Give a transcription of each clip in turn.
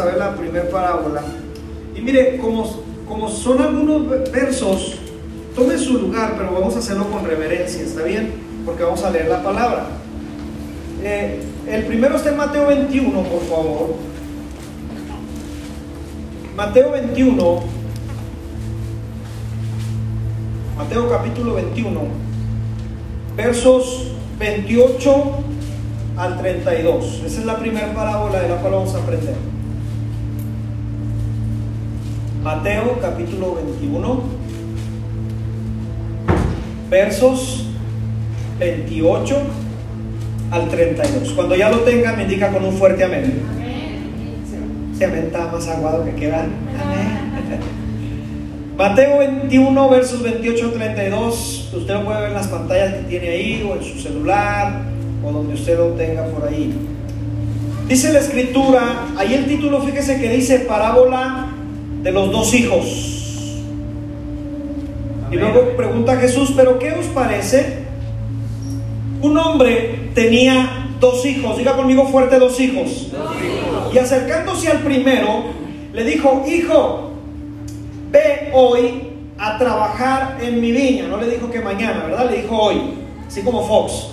a ver la primera parábola. Y mire, como, como son algunos versos, tome su lugar, pero vamos a hacerlo con reverencia, ¿está bien? Porque vamos a leer la palabra. Eh, el primero está en Mateo 21, por favor. Mateo 21. Mateo capítulo 21. Versos 28 al 32. Esa es la primera parábola de la cual vamos a aprender. Mateo capítulo 21, versos 28 al 32. Cuando ya lo tenga, me indica con un fuerte amén. Se amén está más aguado que queda. Amén. Mateo 21, versos 28 al 32. Usted lo puede ver en las pantallas que tiene ahí, o en su celular, o donde usted lo tenga por ahí. Dice la escritura, ahí el título, fíjese que dice parábola de los dos hijos. Y luego pregunta Jesús, pero ¿qué os parece? Un hombre tenía dos hijos, diga conmigo fuerte dos hijos. Y acercándose al primero, le dijo, hijo, ve hoy a trabajar en mi viña. No le dijo que mañana, ¿verdad? Le dijo hoy, así como Fox.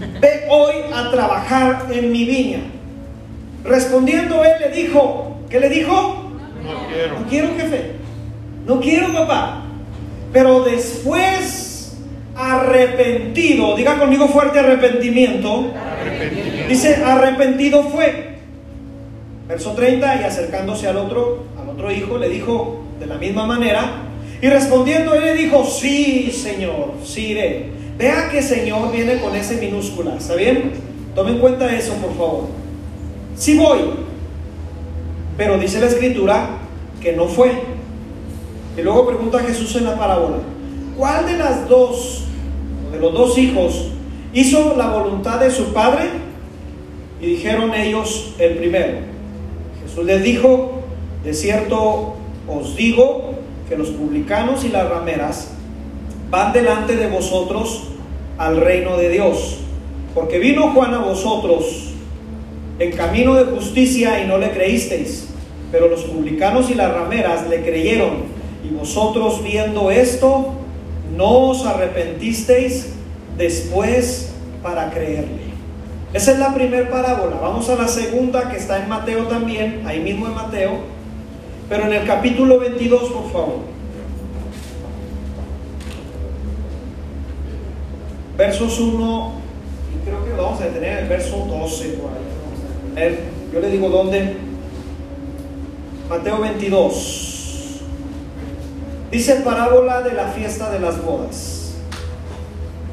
Ve hoy a trabajar en mi viña. Respondiendo él le dijo, ¿qué le dijo? No quiero. No quiero jefe. No quiero papá. Pero después arrepentido, diga conmigo fuerte arrepentimiento. Arrepentimiento. Dice, arrepentido fue. Verso 30, y acercándose al otro, al otro hijo, le dijo de la misma manera, y respondiendo él le dijo, sí, Señor, sí iré. Vea que Señor viene con ese minúscula, ¿está bien? Tome en cuenta eso, por favor. Sí voy, pero dice la escritura que no fue. Y luego pregunta Jesús en la parábola, ¿cuál de las dos, de los dos hijos, hizo la voluntad de su padre? Y dijeron ellos el primero. Jesús les dijo, de cierto os digo que los publicanos y las rameras van delante de vosotros al reino de Dios. Porque vino Juan a vosotros en camino de justicia y no le creísteis. Pero los publicanos y las rameras le creyeron. Y vosotros viendo esto, no os arrepentisteis después para creerle. Esa es la primera parábola. Vamos a la segunda que está en Mateo también, ahí mismo en Mateo, pero en el capítulo 22, por favor. Versos 1, y creo que vamos a detener en el verso 12 por ahí. Vamos a detener. Yo le digo dónde. Mateo 22. Dice parábola de la fiesta de las bodas.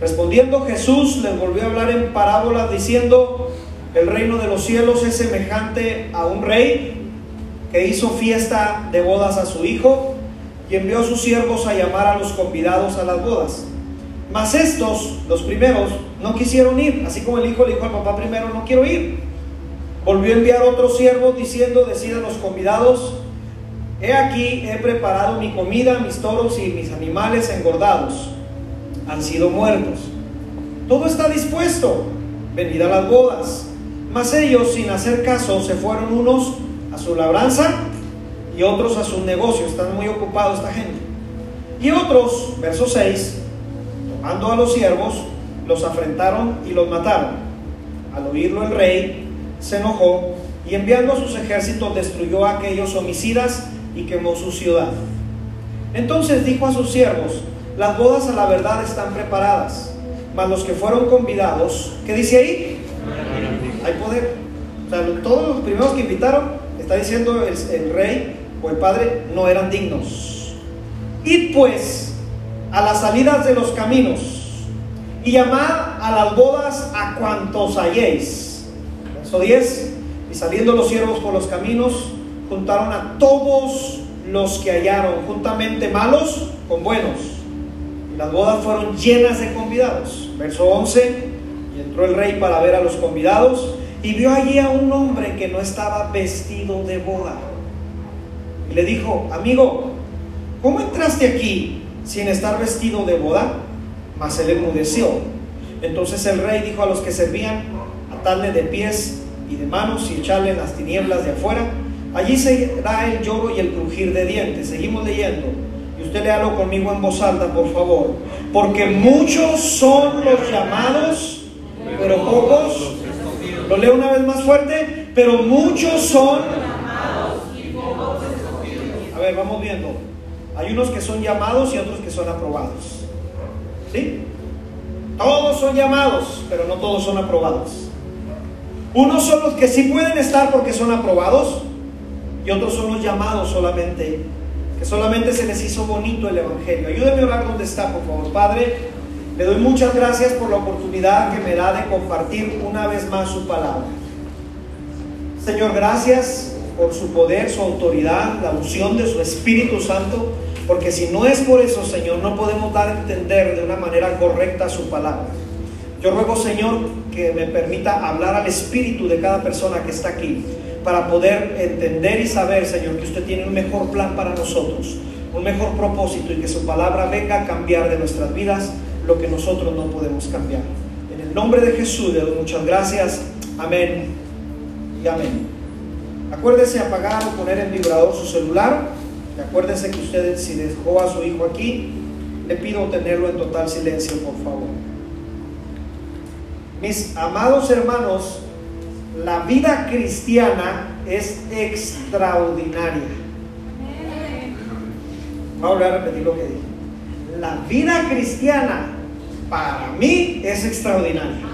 Respondiendo Jesús les volvió a hablar en parábolas diciendo, el reino de los cielos es semejante a un rey que hizo fiesta de bodas a su hijo y envió a sus siervos a llamar a los convidados a las bodas. Mas estos, los primeros, no quisieron ir, así como el hijo le dijo al papá primero, no quiero ir. Volvió a enviar otros siervos diciendo, deciden los convidados, he aquí, he preparado mi comida, mis toros y mis animales engordados han sido muertos. Todo está dispuesto, venid a las bodas. Mas ellos, sin hacer caso, se fueron unos a su labranza y otros a sus negocios. Están muy ocupados esta gente. Y otros, verso 6, tomando a los siervos, los afrentaron y los mataron. Al oírlo el rey se enojó y enviando sus ejércitos destruyó a aquellos homicidas y quemó su ciudad. Entonces dijo a sus siervos, las bodas a la verdad están preparadas, mas los que fueron convidados, ¿qué dice ahí? Hay poder. Todos los primeros que invitaron, está diciendo el, el rey o el padre, no eran dignos. Id pues a las salidas de los caminos y llamad a las bodas a cuantos halléis. Verso 10. Y saliendo los siervos por los caminos, juntaron a todos los que hallaron, juntamente malos con buenos. Y las bodas fueron llenas de convidados. Verso 11. Y entró el rey para ver a los convidados y vio allí a un hombre que no estaba vestido de boda. Y le dijo, amigo, ¿cómo entraste aquí sin estar vestido de boda? Mas él enmudeció. Entonces el rey dijo a los que servían, de pies y de manos y echarle en las tinieblas de afuera, Allí será el lloro y el crujir de dientes. Seguimos leyendo. Y usted léalo conmigo en voz alta, por favor. Porque muchos son los llamados, pero pocos. Lo leo una vez más fuerte. Pero muchos son. A ver, vamos viendo. Hay unos que son llamados y otros que son aprobados. ¿Sí? Todos son llamados, pero no todos son aprobados. Unos son los que sí pueden estar porque son aprobados y otros son los llamados solamente, que solamente se les hizo bonito el Evangelio. Ayúdeme a orar donde está, por favor. Padre, le doy muchas gracias por la oportunidad que me da de compartir una vez más su palabra. Señor, gracias por su poder, su autoridad, la unción de su Espíritu Santo porque si no es por eso, Señor, no podemos dar a entender de una manera correcta su palabra. Yo ruego, Señor, que me permita hablar al espíritu de cada persona que está aquí, para poder entender y saber, Señor, que usted tiene un mejor plan para nosotros, un mejor propósito y que su palabra venga a cambiar de nuestras vidas lo que nosotros no podemos cambiar. En el nombre de Jesús le doy muchas gracias. Amén y amén. Acuérdese apagar o poner en vibrador su celular acuérdense que ustedes, si dejó a su hijo aquí, le pido tenerlo en total silencio, por favor. Mis amados hermanos, la vida cristiana es extraordinaria. Volver a repetir lo que dije. La vida cristiana para mí es extraordinaria.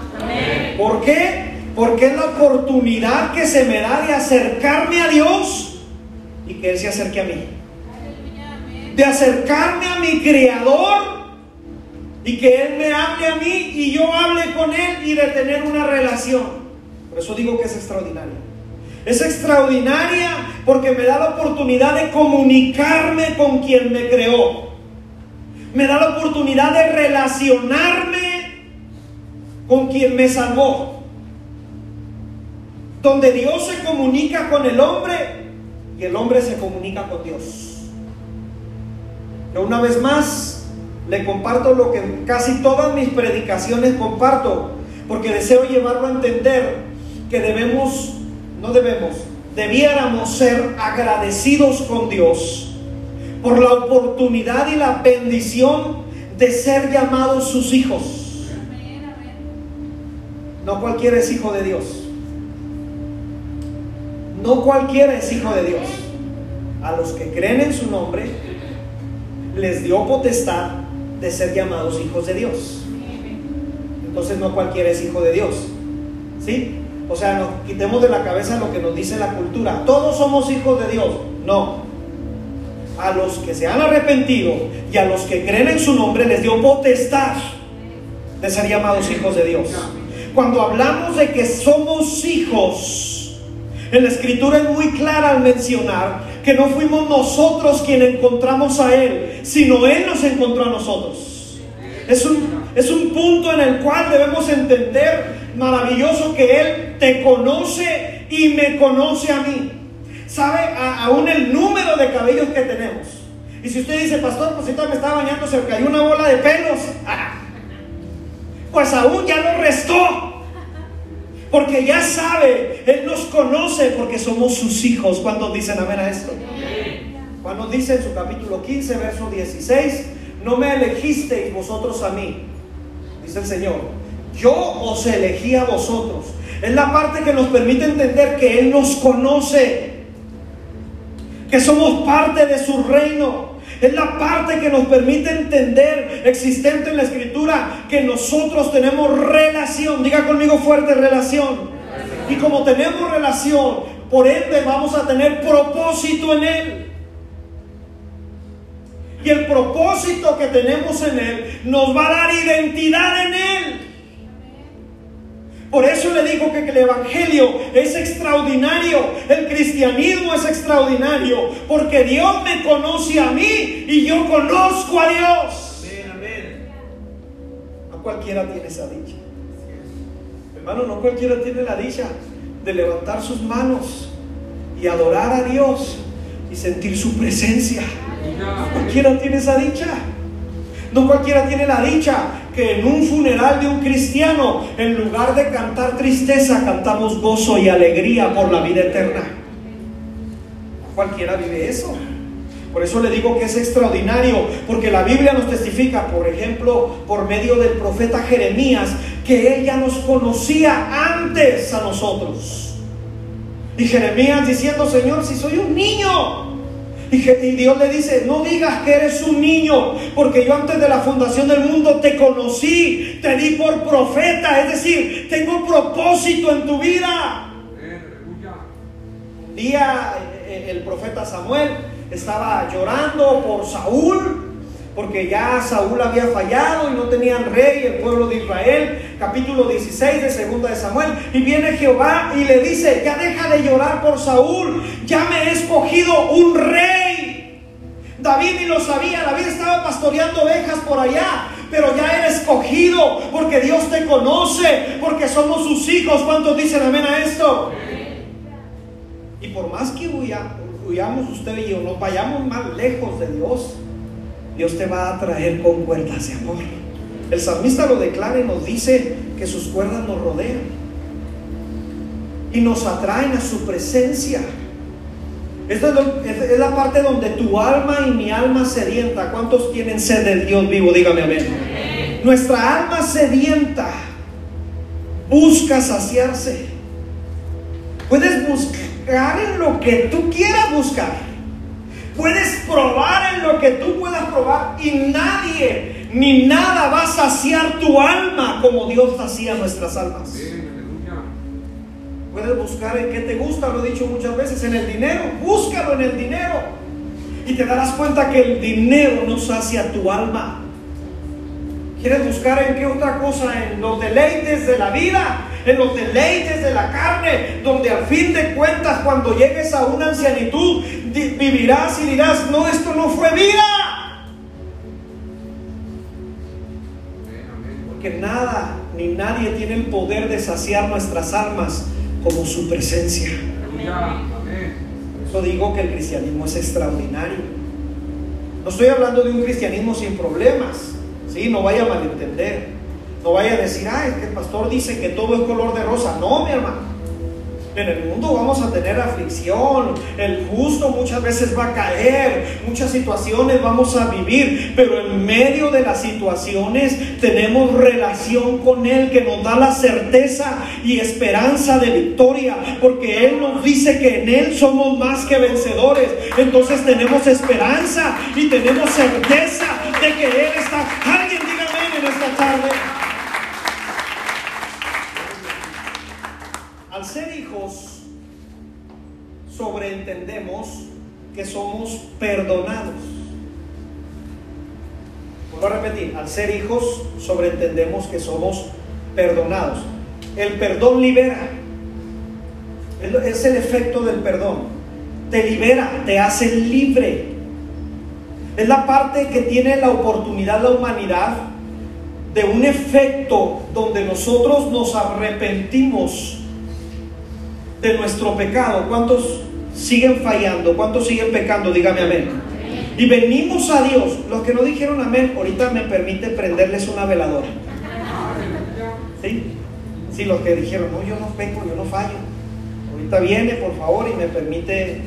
¿Por qué? Porque es la oportunidad que se me da de acercarme a Dios y que Él se acerque a mí de acercarme a mi Creador y que Él me hable a mí y yo hable con Él y de tener una relación. Por eso digo que es extraordinaria. Es extraordinaria porque me da la oportunidad de comunicarme con quien me creó. Me da la oportunidad de relacionarme con quien me salvó. Donde Dios se comunica con el hombre y el hombre se comunica con Dios. Pero una vez más, le comparto lo que casi todas mis predicaciones comparto, porque deseo llevarlo a entender que debemos, no debemos, debiéramos ser agradecidos con Dios por la oportunidad y la bendición de ser llamados sus hijos. No cualquiera es hijo de Dios. No cualquiera es hijo de Dios. A los que creen en su nombre, les dio potestad de ser llamados hijos de Dios. Entonces no cualquiera es hijo de Dios. ¿Sí? O sea, nos quitemos de la cabeza lo que nos dice la cultura. Todos somos hijos de Dios. No. A los que se han arrepentido y a los que creen en su nombre les dio potestad de ser llamados hijos de Dios. Cuando hablamos de que somos hijos, en la escritura es muy clara al mencionar que no fuimos nosotros quienes encontramos a Él, sino Él nos encontró a nosotros. Es un, es un punto en el cual debemos entender maravilloso que Él te conoce y me conoce a mí. Sabe aún el número de cabellos que tenemos. Y si usted dice, pastor, pues si me estaba bañando, se cayó una bola de pelos. Pues aún ya lo restó. Porque ya sabe, Él nos conoce porque somos sus hijos. ¿Cuántos dicen amén a esto? Cuando dice en su capítulo 15, verso 16, no me elegisteis vosotros a mí, dice el Señor. Yo os elegí a vosotros. Es la parte que nos permite entender que Él nos conoce, que somos parte de su reino. Es la parte que nos permite entender, existente en la escritura, que nosotros tenemos relación. Diga conmigo fuerte relación. Y como tenemos relación, por ende vamos a tener propósito en Él. Y el propósito que tenemos en Él nos va a dar identidad. Por eso le digo que el Evangelio es extraordinario, el cristianismo es extraordinario, porque Dios me conoce a mí y yo conozco a Dios. Amén, No cualquiera tiene esa dicha. Hermano, no cualquiera tiene la dicha de levantar sus manos y adorar a Dios y sentir su presencia. No cualquiera tiene esa dicha. No cualquiera tiene la dicha que en un funeral de un cristiano, en lugar de cantar tristeza, cantamos gozo y alegría por la vida eterna. cualquiera vive eso. Por eso le digo que es extraordinario, porque la Biblia nos testifica, por ejemplo, por medio del profeta Jeremías, que él ya nos conocía antes a nosotros. Y Jeremías diciendo, Señor, si soy un niño, y, Dios le dice, no digas que eres un niño, porque yo antes de la fundación del mundo te conocí, te di por profeta, es decir, tengo propósito en tu vida. Un día eh, el profeta Samuel estaba llorando por Saúl, porque ya Saúl había fallado y no tenían rey el pueblo de Israel, capítulo 16 de segunda de Samuel, y viene Jehová y le dice, ya deja de llorar por Saúl, ya me he escogido un rey. David ni lo sabía, David estaba pastoreando ovejas por allá, pero ya era escogido porque Dios te conoce, porque somos sus hijos. ¿Cuántos dicen amén a esto? Y por más que huyamos usted y yo, no vayamos más lejos de Dios, Dios te va a traer con cuerdas de amor. El salmista lo declara y nos dice que sus cuerdas nos rodean y nos atraen a su presencia. Esta es, la parte donde tu alma y mi alma sedienta. ¿Cuántos tienen sed del Dios vivo? Dígame amén. Nuestra alma sedienta busca saciarse. Puedes buscar en lo que tú quieras buscar. Puedes probar en lo que tú puedas probar y nadie ni nada va a saciar tu alma como Dios sacia nuestras almas. Puedes buscar en qué te gusta, lo he dicho muchas veces, en el dinero. Búscalo en el dinero. Y te darás cuenta que el dinero no sacia tu alma. ¿Quieres buscar en qué otra cosa? En los deleites de la vida en los deleites de la carne, donde al fin de cuentas cuando llegues a una ancianitud vivirás y dirás, no, esto no fue vida. Porque nada ni nadie tiene el poder de saciar nuestras almas como su presencia. Por eso digo que el cristianismo es extraordinario. No estoy hablando de un cristianismo sin problemas, ¿sí? No vaya a malentender. No vaya a decir, ah, el pastor dice que todo es color de rosa. No, mi hermano. En el mundo vamos a tener aflicción, el justo muchas veces va a caer, muchas situaciones vamos a vivir, pero en medio de las situaciones tenemos relación con Él que nos da la certeza y esperanza de victoria, porque Él nos dice que en Él somos más que vencedores. Entonces tenemos esperanza y tenemos certeza de que Él está. Alguien dígame en esta tarde. ser hijos, sobreentendemos que somos perdonados. Vuelvo a repetir, al ser hijos, sobreentendemos que somos perdonados. El perdón libera. Es el efecto del perdón. Te libera, te hace libre. Es la parte que tiene la oportunidad la humanidad de un efecto donde nosotros nos arrepentimos de nuestro pecado. ¿Cuántos siguen fallando? ¿Cuántos siguen pecando? Dígame amén. Y venimos a Dios. Los que no dijeron amén, ahorita me permite prenderles una veladora. ¿Sí? Sí, los que dijeron, no, yo no peco, yo no fallo. Ahorita viene, por favor, y me permite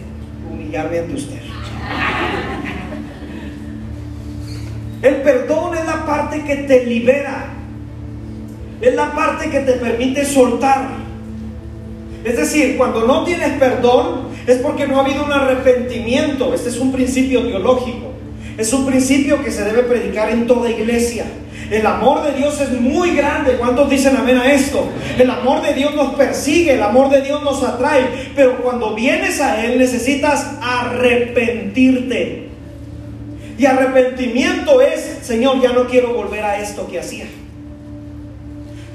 humillarme ante usted. El perdón es la parte que te libera. Es la parte que te permite soltar. Es decir, cuando no tienes perdón es porque no ha habido un arrepentimiento. Este es un principio teológico. Es un principio que se debe predicar en toda iglesia. El amor de Dios es muy grande. ¿Cuántos dicen amén a esto? El amor de Dios nos persigue, el amor de Dios nos atrae. Pero cuando vienes a Él necesitas arrepentirte. Y arrepentimiento es, Señor, ya no quiero volver a esto que hacía.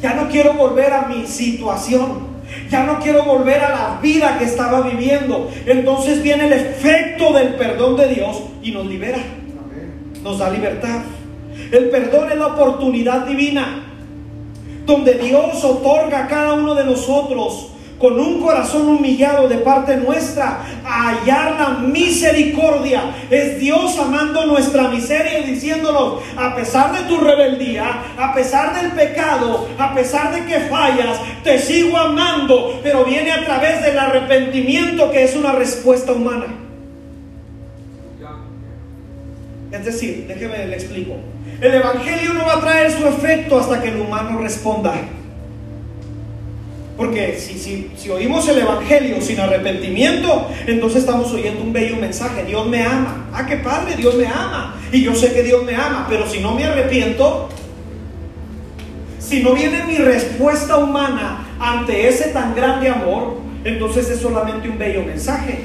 Ya no quiero volver a mi situación. Ya no quiero volver a la vida que estaba viviendo. Entonces viene el efecto del perdón de Dios y nos libera. Nos da libertad. El perdón es la oportunidad divina donde Dios otorga a cada uno de nosotros con un corazón humillado de parte nuestra, a hallar la misericordia. Es Dios amando nuestra miseria y diciéndonos, a pesar de tu rebeldía, a pesar del pecado, a pesar de que fallas, te sigo amando, pero viene a través del arrepentimiento que es una respuesta humana. Es decir, déjeme le explico. El Evangelio no va a traer su efecto hasta que el humano responda. Porque si, si, si, oímos el Evangelio sin arrepentimiento, entonces estamos oyendo un bello mensaje. Dios me ama. Ah, qué padre, Dios me ama. Y yo sé que Dios me ama. Pero si no me arrepiento, si no viene mi respuesta humana ante ese tan grande amor, entonces es solamente un bello mensaje.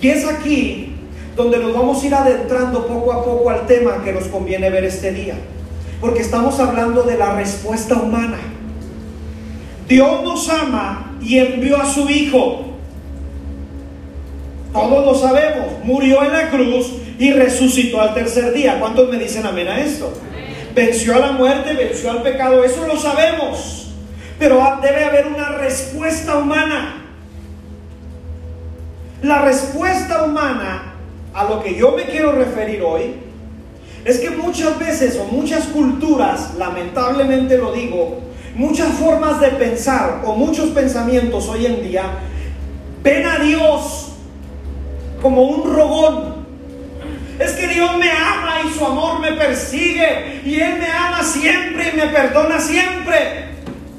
Y es aquí donde nos vamos a ir adentrando poco a poco al tema que nos conviene ver este día. Porque estamos hablando de la respuesta humana. Dios nos ama y envió a su Hijo. Todos lo sabemos. Murió en la cruz y resucitó al tercer día. ¿Cuántos me dicen amén a esto? Venció a la muerte, venció al pecado. Eso lo sabemos. Pero debe haber una respuesta humana. La respuesta humana a lo que yo me quiero referir hoy es que muchas veces o muchas culturas, lamentablemente lo digo, muchas formas de pensar o muchos pensamientos hoy en día ven a Dios como un rogón. Es que Dios me ama y su amor me persigue y Él me ama siempre y me perdona siempre.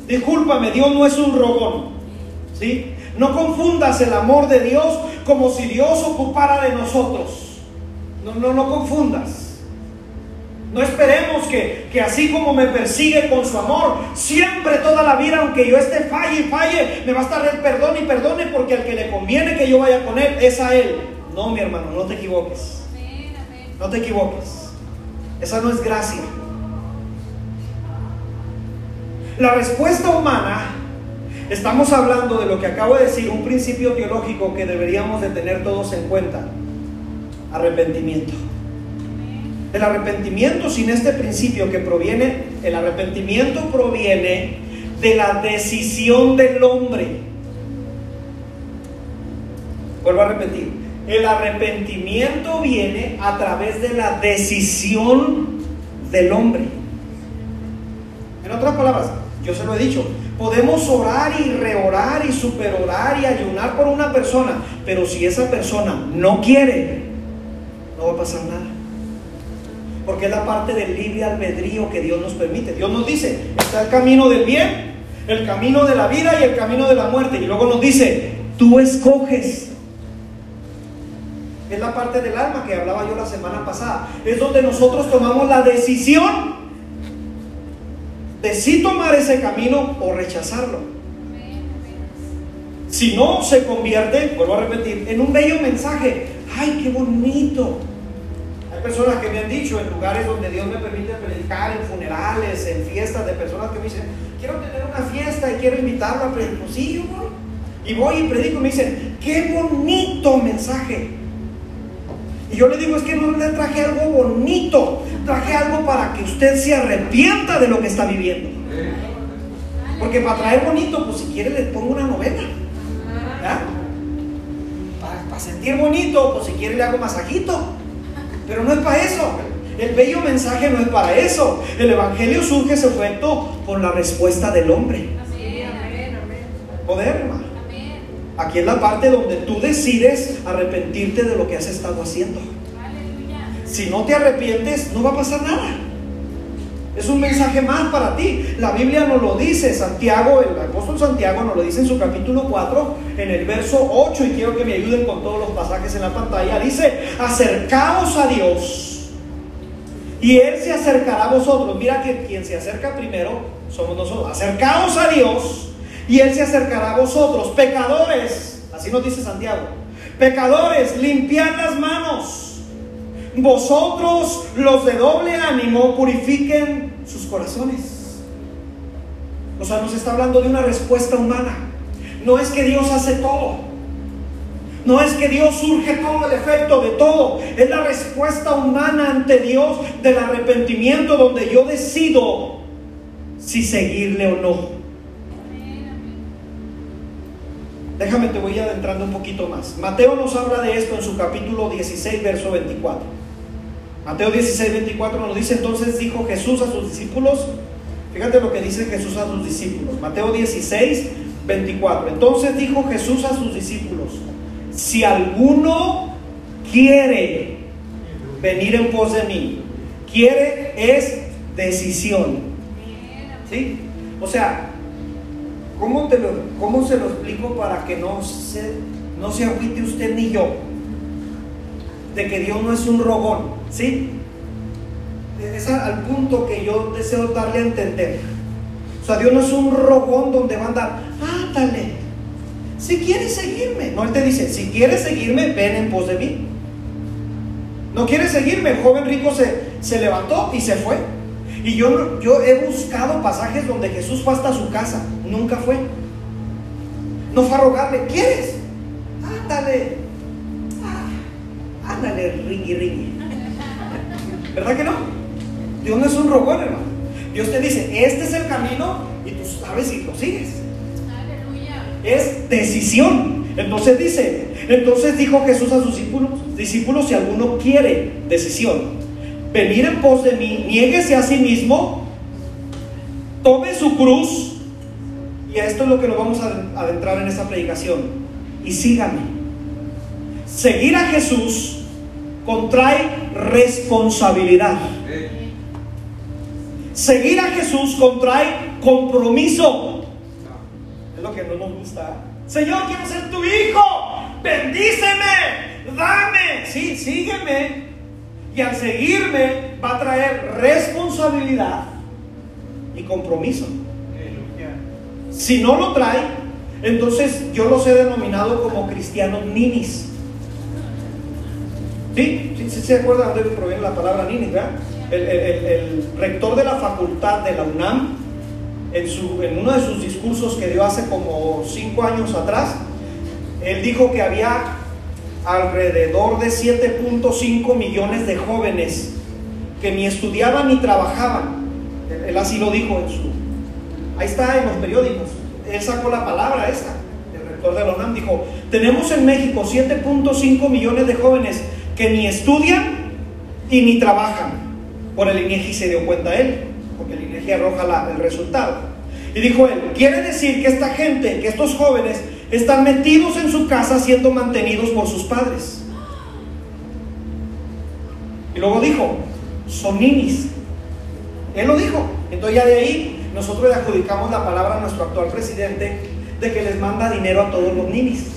Discúlpame, Dios no es un rogón. ¿Sí? No confundas el amor de Dios como si Dios ocupara de nosotros. No, no, no confundas. No esperemos que, que, así como me persigue con su amor, siempre toda la vida, aunque yo esté falle y falle, me va a estar el perdón y perdone porque al que le conviene que yo vaya con él es a él. No, mi hermano, no te equivoques. No te equivoques. Esa no es gracia. La respuesta humana Estamos hablando de lo que acabo de decir, un principio teológico que deberíamos de tener todos en cuenta. Arrepentimiento. El arrepentimiento sin este principio que proviene, el arrepentimiento proviene de la decisión del hombre. Vuelvo a repetir, el arrepentimiento viene a través de la decisión del hombre. En otras palabras, yo se lo he dicho, Podemos orar y reorar y superorar y ayunar por una persona, pero si esa persona no quiere, no va a pasar nada. Porque es la parte del libre albedrío que Dios nos permite. Dios nos dice, está el camino del bien, el camino de la vida y el camino de la muerte. Y luego nos dice, tú escoges. Es la parte del alma que hablaba yo la semana pasada. Es donde nosotros tomamos la decisión de si tomar ese camino o rechazarlo. Si no, se convierte, vuelvo a repetir, en un bello mensaje. ¡Ay, qué bonito! Personas que me han dicho en lugares donde Dios me permite predicar, en funerales, en fiestas de personas que me dicen, quiero tener una fiesta y quiero invitarlo a predicar. Pues sí, yo voy. Y voy y predico y me dicen, qué bonito mensaje. Y yo le digo, es que no le traje algo bonito, traje algo para que usted se arrepienta de lo que está viviendo. Porque para traer bonito, pues si quiere le pongo una novela. Para, sentir bonito, pues si quiere le hago masajito. Pero no es para eso. El bello mensaje no es para eso. El Evangelio surge efecto por la respuesta del hombre. Poder, hermano. Aquí es la parte donde tú decides arrepentirte de lo que has estado haciendo. Si no te arrepientes, no va a pasar nada. Es un mensaje más para ti. La Biblia nos lo dice, Santiago, el apóstol Santiago nos lo dice en su capítulo 4, en el verso 8, y quiero que me ayuden con todos los pasajes en la pantalla. Dice, acercaos a Dios, y Él se acercará a vosotros. Mira que quien se acerca primero somos nosotros. Acercaos a Dios, y Él se acercará a vosotros. Pecadores, así nos dice Santiago, pecadores, limpiad las manos. Vosotros, los de doble ánimo, purifiquen sus corazones. O sea, nos está hablando de una respuesta humana. No es que Dios hace todo. No es que Dios surge todo el efecto de todo. Es la respuesta humana ante Dios del arrepentimiento donde yo decido si seguirle o no. Déjame, te voy adentrando un poquito más. Mateo nos habla de esto en su capítulo 16, verso 24. Mateo 16, 24 nos dice, entonces dijo Jesús a sus discípulos, fíjate lo que dice Jesús a sus discípulos. Mateo 16, 24. Entonces dijo Jesús a sus discípulos, si alguno quiere venir en pos de mí. Quiere es decisión. ¿Sí? O sea, ¿cómo, te ¿cómo se lo explico para que no se, no se agüite usted ni yo? De que Dios no es un rogón, ¿sí? Es al punto que yo deseo darle a entender. O sea, Dios no es un rogón donde va a andar, ándale, si quieres seguirme. No, Él te dice, si quieres seguirme, ven en pos de mí. No quieres seguirme. El joven rico se, se levantó y se fue. Y yo, yo he buscado pasajes donde Jesús fue hasta su casa. Nunca fue. No fue a rogarle, ¿quieres? Ándale. Ah, ándale, ringui. ¿Verdad que no? Dios no es un rogón, hermano. Dios te dice, este es el camino y tú sabes si lo sigues. Es decisión. Entonces dice, entonces dijo Jesús a sus discípulos, discípulos, si alguno quiere decisión, venir en pos de mí, niéguese a sí mismo, tome su cruz, y a esto es lo que nos vamos a adentrar en esta predicación, y sígame. Seguir a Jesús contrae responsabilidad. Seguir a Jesús contrae compromiso. Es lo que no nos gusta. Señor, quiero ser tu hijo. Bendíceme. Dame. Sí, sígueme. Y al seguirme va a traer responsabilidad y compromiso. Si no lo trae, entonces yo los he denominado como cristianos ninis. ¿Sí? ¿Sí, se acuerdan de dónde proviene la palabra ninis, verdad? el, rector de la facultad de la UNAM, en, en uno de sus discursos que dio hace como cinco años atrás, él dijo que había alrededor de 7.5 millones de jóvenes que ni estudiaban ni trabajaban. Él así lo dijo en su... Ahí está en los periódicos. Él sacó la palabra esa. El rector de la UNAM dijo, tenemos en México 7.5 millones de jóvenes que ni estudian y ni trabajan. Por el INEGI se dio cuenta él, porque el INEGI arroja el resultado. Y dijo él, quiere decir que esta gente, que estos jóvenes, están metidos en su casa siendo mantenidos por sus padres. Y luego dijo, son ninis. Él lo dijo. Entonces ya de ahí nosotros le adjudicamos la palabra a nuestro actual presidente de que les manda dinero a todos los ninis.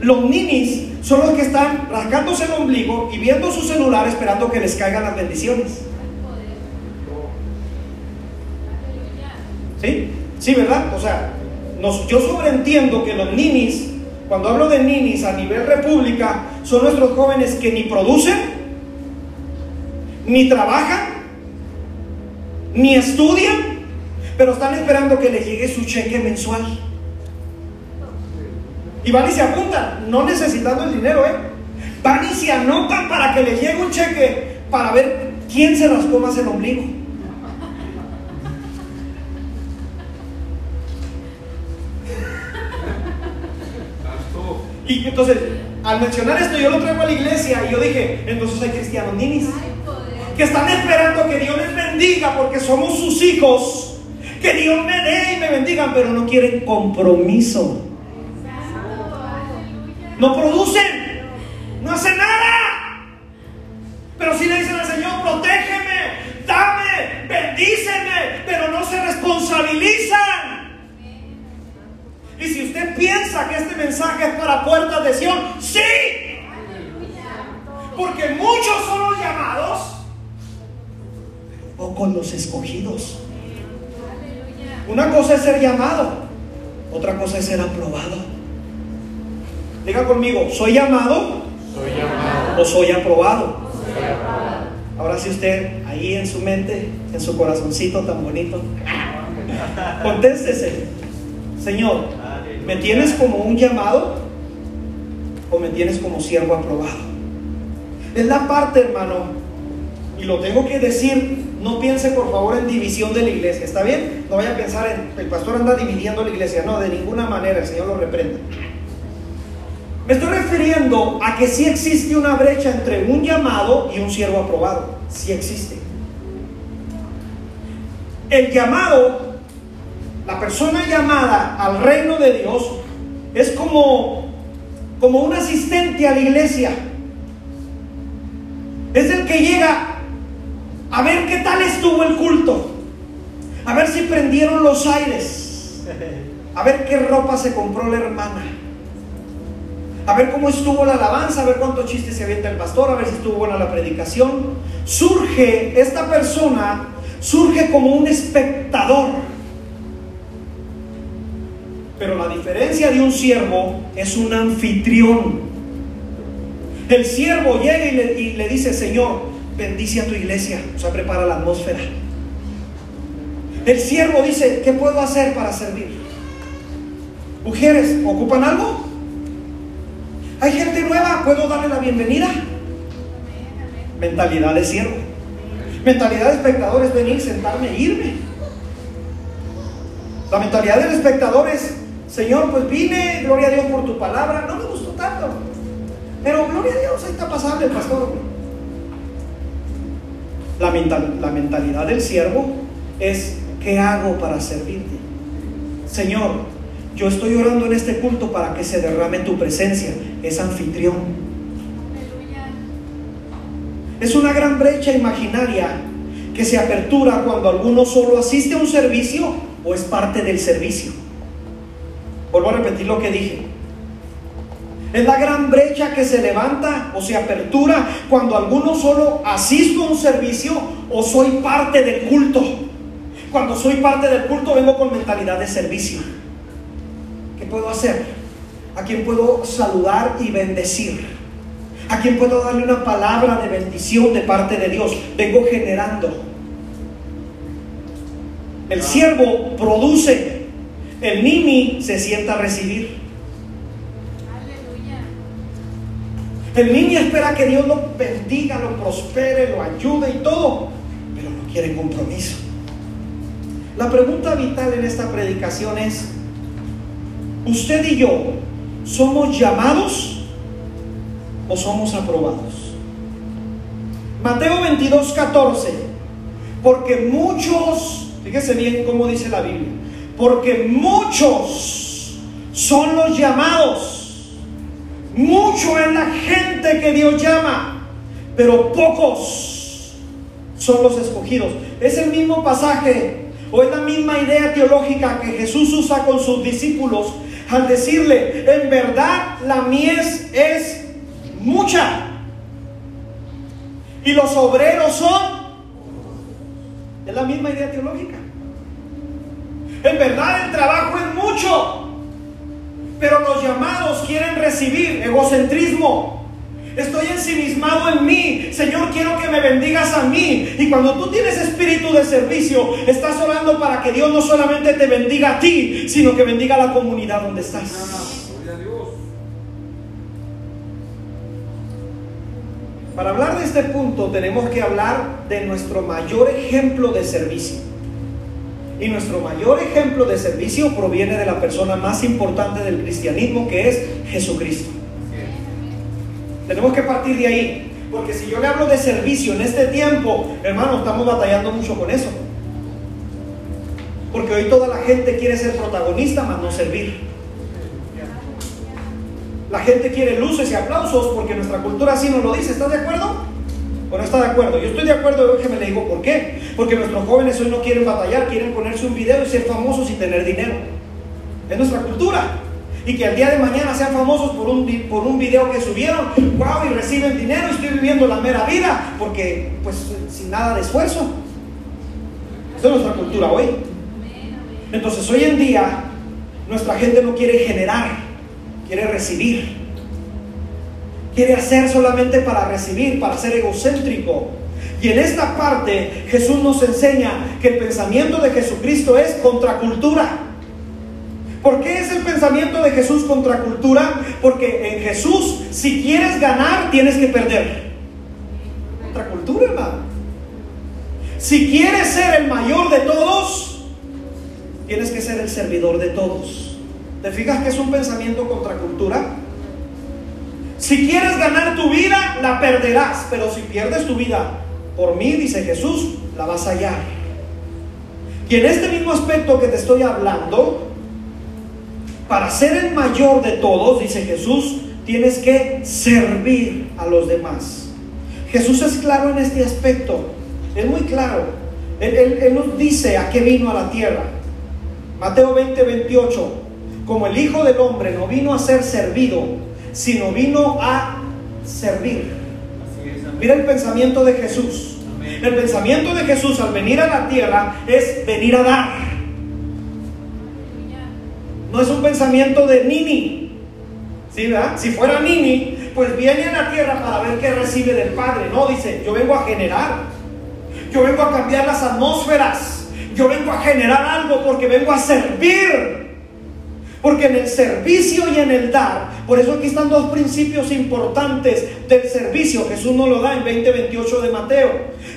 Los ninis son los que están rascándose el ombligo y viendo su celular esperando que les caigan las bendiciones. ¿Sí? Sí, ¿verdad? O sea, yo sobreentiendo que los ninis, cuando hablo de ninis a nivel república, son nuestros jóvenes que ni producen, ni trabajan, ni estudian, pero están esperando que les llegue su cheque mensual. Y van y se apuntan, no necesitando el dinero, ¿eh? Van y se anotan para que les llegue un cheque para ver quién se rascó más el ombligo. Y entonces, al mencionar esto, yo lo traigo a la iglesia y yo dije, entonces hay cristianos ninis que están esperando que Dios les bendiga porque somos sus hijos, que Dios me dé y me bendigan, pero no quieren compromiso no producen, no hacen nada. Pero si le dicen al Señor, protégeme, dame, bendíceme, pero no se responsabilizan. Y si usted piensa que este mensaje es para puertas de Sion, sí. Porque muchos son los llamados, pocos los escogidos. Una cosa es ser llamado, otra cosa es ser aprobado. Diga conmigo, ¿soy llamado? Soy llamado. ¿O soy aprobado? Ahora sí usted, ahí en su mente, en su corazoncito tan bonito, contéstese, Señor, ¿me tienes como un llamado o me tienes como siervo aprobado? Es la parte, hermano, y lo tengo que decir, no piense por favor en división de la iglesia, ¿está bien? No vaya a pensar en, el pastor anda dividiendo la iglesia, no, de ninguna manera, el Señor lo reprende. Me estoy refiriendo a que sí existe una brecha entre un llamado y un siervo aprobado. Sí existe. El llamado, la persona llamada al reino de Dios, es como, como un asistente a la iglesia. Es el que llega a ver qué tal estuvo el culto, a ver si prendieron los aires, a ver qué ropa se compró la hermana, a ver cómo estuvo la alabanza, a ver cuántos chistes se avienta el pastor, a ver si estuvo buena la predicación. Surge esta persona, surge como un espectador. Pero la diferencia de un siervo es un anfitrión. El siervo llega y le, dice, Señor, bendice a tu iglesia, o sea, prepara la atmósfera. El siervo dice, ¿qué puedo hacer para servir? Mujeres, ¿ocupan algo? Hay gente nueva, ¿puedo darle la bienvenida? Mentalidad de siervo. Mentalidad de espectador es venir, sentarme e irme. La mentalidad del espectador es, Señor, pues vine, gloria a Dios por tu palabra. No me gustó tanto. Pero gloria a Dios, ahí está pasable pastor. La, la mentalidad del siervo es, ¿qué hago para servirte? Señor, yo estoy orando en este culto para que se derrame tu presencia. Es anfitrión. Es una gran brecha imaginaria que se apertura cuando alguno solo asiste a un servicio o es parte del servicio. Vuelvo a repetir lo que dije. Es la gran brecha que se levanta o se apertura cuando alguno solo asisto a un servicio o soy parte del culto. Cuando soy parte del culto vengo con mentalidad de servicio. ¿Qué puedo hacer? ¿A quién puedo saludar y bendecir? ¿A quién puedo darle una palabra de bendición de parte de Dios? Vengo generando. El siervo produce, el nini se sienta a recibir. El niño espera que Dios lo bendiga, lo prospere, lo ayude y todo, pero no quiere compromiso. La pregunta vital en esta predicación es, ¿usted y yo somos llamados o somos aprobados? Mateo 22, 14, porque muchos, fíjese bien cómo dice la Biblia, porque muchos son los llamados mucho es la gente que Dios llama, pero pocos son los escogidos. Es el mismo pasaje o es la misma idea teológica que Jesús usa con sus discípulos al decirle, en verdad la mies es mucha y los obreros son... Es la misma idea teológica. En verdad el trabajo es mucho, pero los llamados quieren recibir egocentrismo. Estoy ensimismado en mí. Señor, quiero que me bendigas a mí. Y cuando tú tienes espíritu de servicio, estás orando para que Dios no solamente te bendiga a ti, sino que bendiga a la comunidad donde estás. Para hablar de este punto tenemos que hablar de nuestro mayor ejemplo de servicio. Y nuestro mayor ejemplo de servicio proviene de la persona más importante del cristianismo, que es Jesucristo. Tenemos que partir de ahí, porque si yo le hablo de servicio en este tiempo, hermano, estamos batallando mucho con eso. Porque hoy toda la gente quiere ser protagonista, más no servir. La gente quiere luces y aplausos porque nuestra cultura así nos lo dice. ¿Estás de acuerdo? ¿O no está de acuerdo? Yo estoy de acuerdo, déjeme le digo por qué. Porque nuestros jóvenes hoy no quieren batallar, quieren ponerse un video y ser famosos y tener dinero. Es nuestra cultura. Y que al día de mañana sean famosos por un, por un video que subieron, wow, y reciben dinero estoy viviendo la mera vida, porque pues sin nada de esfuerzo. Esa es nuestra cultura hoy. Entonces hoy en día nuestra gente no quiere generar, quiere recibir quiere hacer solamente para recibir, para ser egocéntrico. Y en esta parte Jesús nos enseña que el pensamiento de Jesucristo es contracultura. ¿Por qué es el pensamiento de Jesús contracultura? Porque en Jesús, si quieres ganar, tienes que perder. Contracultura, hermano. Si quieres ser el mayor de todos, tienes que ser el servidor de todos. ¿Te fijas que es un pensamiento contracultura? Si quieres ganar tu vida, la perderás, pero si pierdes tu vida por mí, dice Jesús, la vas a hallar. Y en este mismo aspecto que te estoy hablando, para ser el mayor de todos, dice Jesús, tienes que servir a los demás. Jesús es claro en este aspecto, es muy claro. Él, él- Él nos dice a qué vino a la tierra. Mateo 20, 28, como el Hijo del Hombre no vino a ser servido, sino vino a servir. Mira el pensamiento de Jesús. El pensamiento de Jesús al venir a la tierra es venir a dar. No es un pensamiento de Nini. ¿Sí? Si fuera Nini, pues viene a la tierra para ver qué recibe del Padre. No, dice, yo vengo a generar. Yo vengo a cambiar las atmósferas. Yo vengo a generar algo porque vengo a servir. Porque en el servicio y en el dar, por eso aquí están dos principios importantes del servicio. Jesús nos lo da en 20:28 de Mateo.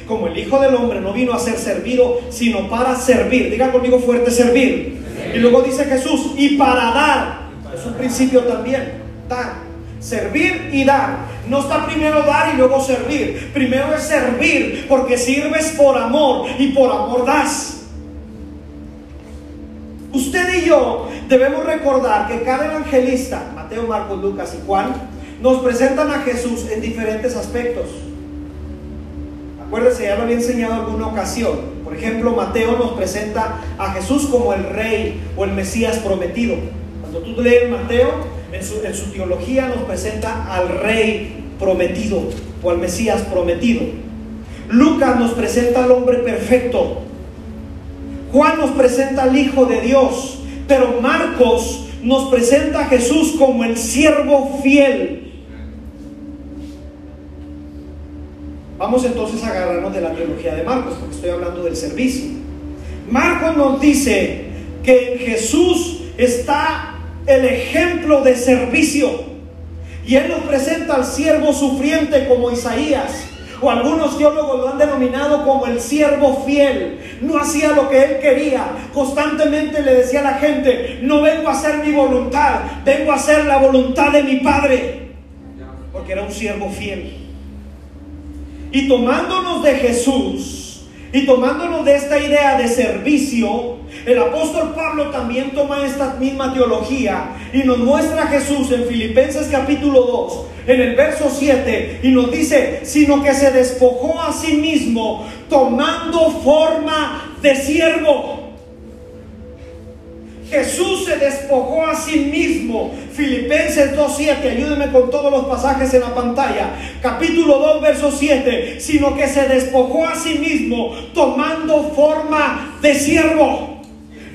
Como el Hijo del Hombre no vino a ser servido, sino para servir. Diga conmigo fuerte servir. Y luego dice Jesús, y para dar. Es un principio también. Dar. Servir y dar. No está primero dar y luego servir. Primero es servir porque sirves por amor y por amor das. Usted y yo debemos recordar que cada evangelista, Mateo, Marcos, Lucas y Juan, nos presentan a Jesús en diferentes aspectos. Acuérdese, ya lo había enseñado en alguna ocasión. Por ejemplo, Mateo nos presenta a Jesús como el rey o el Mesías prometido. Cuando tú lees Mateo, en su, en su teología nos presenta al rey prometido o al Mesías prometido. Lucas nos presenta al hombre perfecto, Juan nos presenta al Hijo de Dios, pero Marcos nos presenta a Jesús como el siervo fiel. Vamos entonces a agarrarnos de la teología de Marcos, porque estoy hablando del servicio. Marcos nos dice que en Jesús está el ejemplo de servicio. Y él nos presenta al siervo sufriente como Isaías o algunos teólogos lo han denominado como el siervo fiel. No hacía lo que él quería. Constantemente le decía a la gente, no vengo a hacer mi voluntad, vengo a hacer la voluntad de mi Padre. Porque era un siervo fiel. Y tomándonos de Jesús y tomándonos de esta idea de servicio, el apóstol Pablo también toma esta misma teología y nos muestra a Jesús en Filipenses capítulo 2, en el verso 7, y nos dice, sino que se despojó a sí mismo tomando forma de siervo. Jesús se despojó a sí mismo. Filipenses 2.7, ayúdenme con todos los pasajes en la pantalla. Capítulo 2, verso 7, sino que se despojó a sí mismo tomando forma de siervo.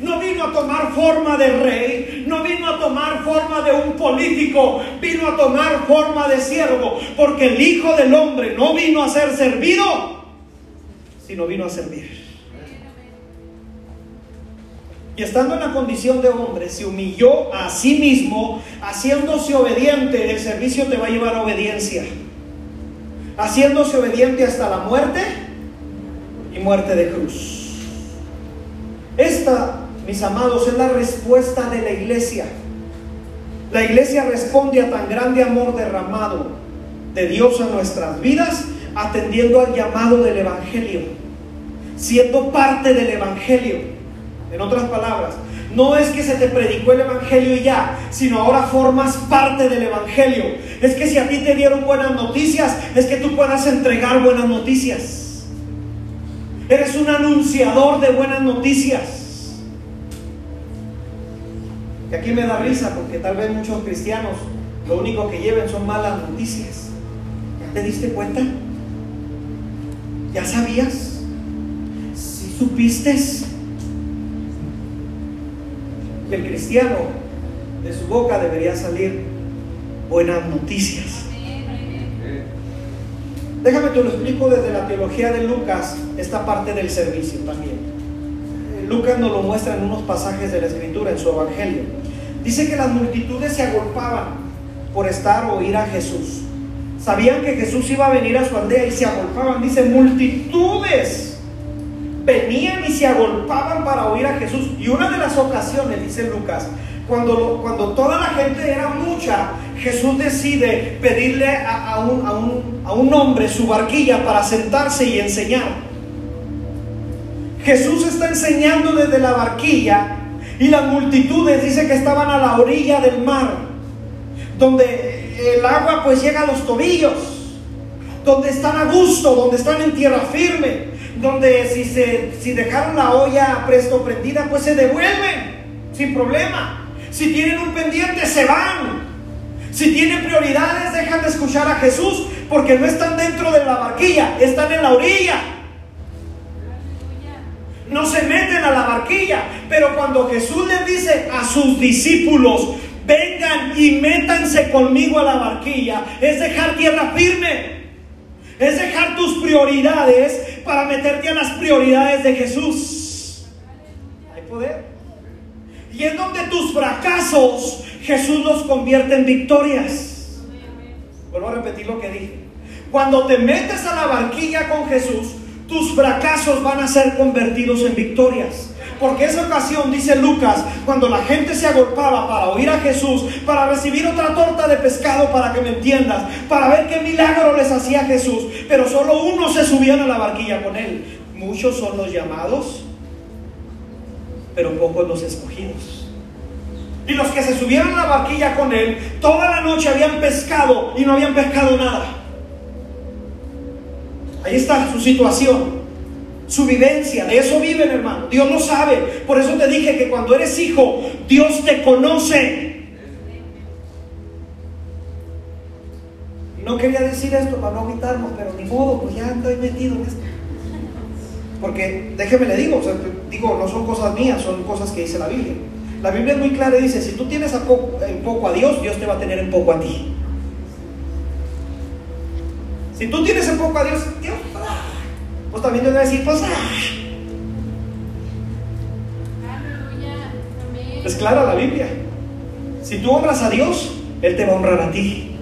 No vino a tomar forma de rey, no vino a tomar forma de un político, vino a tomar forma de siervo, porque el Hijo del Hombre no vino a ser servido, sino vino a servir. Y estando en la condición de hombre, se humilló a sí mismo, haciéndose obediente. El servicio te va a llevar a obediencia. Haciéndose obediente hasta la muerte y muerte de cruz. Esta, mis amados, es la respuesta de la iglesia. La iglesia responde a tan grande amor derramado de Dios a nuestras vidas, atendiendo al llamado del Evangelio, siendo parte del Evangelio. En otras palabras, no es que se te predicó el Evangelio y ya, sino ahora formas parte del Evangelio. Es que si a ti te dieron buenas noticias, es que tú puedas entregar buenas noticias. Eres un anunciador de buenas noticias. Y aquí me da risa porque tal vez muchos cristianos lo único que lleven son malas noticias. ¿Ya te diste cuenta? ¿Ya sabías? ¿Sí supiste? El cristiano de su boca debería salir buenas noticias. Déjame te lo explico desde la teología de Lucas, esta parte del servicio también. Lucas nos lo muestra en unos pasajes de la escritura, en su evangelio. Dice que las multitudes se agolpaban por estar o oír a Jesús. Sabían que Jesús iba a venir a su aldea y se agolpaban. Dice, multitudes venían y se agolpaban para oír a Jesús. Y una de las ocasiones, dice Lucas, cuando, cuando toda la gente era mucha, Jesús decide pedirle a, a, un, a, un, a un hombre su barquilla para sentarse y enseñar. Jesús está enseñando desde la barquilla y las multitudes dice que estaban a la orilla del mar, donde el agua pues llega a los tobillos. donde están a gusto, donde están en tierra firme, donde si, se, si dejaron la olla presto prendida, pues se devuelven sin problema. Si tienen un pendiente, se van. Si tienen prioridades, dejan de escuchar a Jesús porque no están dentro de la barquilla, están en la orilla. No se meten a la barquilla, pero cuando Jesús les dice a sus discípulos, vengan y métanse conmigo a la barquilla, es dejar tierra firme. Es dejar tus prioridades para meterte a las prioridades de Jesús. Hay poder. Y es donde tus fracasos Jesús los convierte en victorias. Vuelvo a repetir lo que dije. Cuando te metes a la barquilla con Jesús, tus fracasos van a ser convertidos en victorias. Porque esa ocasión, dice Lucas, cuando la gente se agolpaba para oír a Jesús, para recibir otra torta de pescado, para que me entiendas, para ver qué milagro les hacía Jesús, pero solo uno se subían a la barquilla con él. Muchos son los llamados, pero pocos los escogidos. Y los que se subieron a la barquilla con él, toda la noche habían pescado y no habían pescado nada. Ahí está su situación su vivencia, de eso viven hermano. Dios lo sabe. Por eso te dije que cuando eres hijo, Dios te conoce. No quería decir esto para no gritarnos, pero ni modo, pues ya estoy metido en esto. Porque déjeme le digo, digo, no son cosas mías, son cosas que dice la Biblia. La Biblia es muy clara y dice, si tú tienes poco, en poco a Dios, Dios te va a tener en poco a ti. Si tú tienes en poco a Dios, Dios, pues también te voy a decir, pues, ah. Es clara la Biblia. Si tú honras a Dios, Él te va a honrar a ti.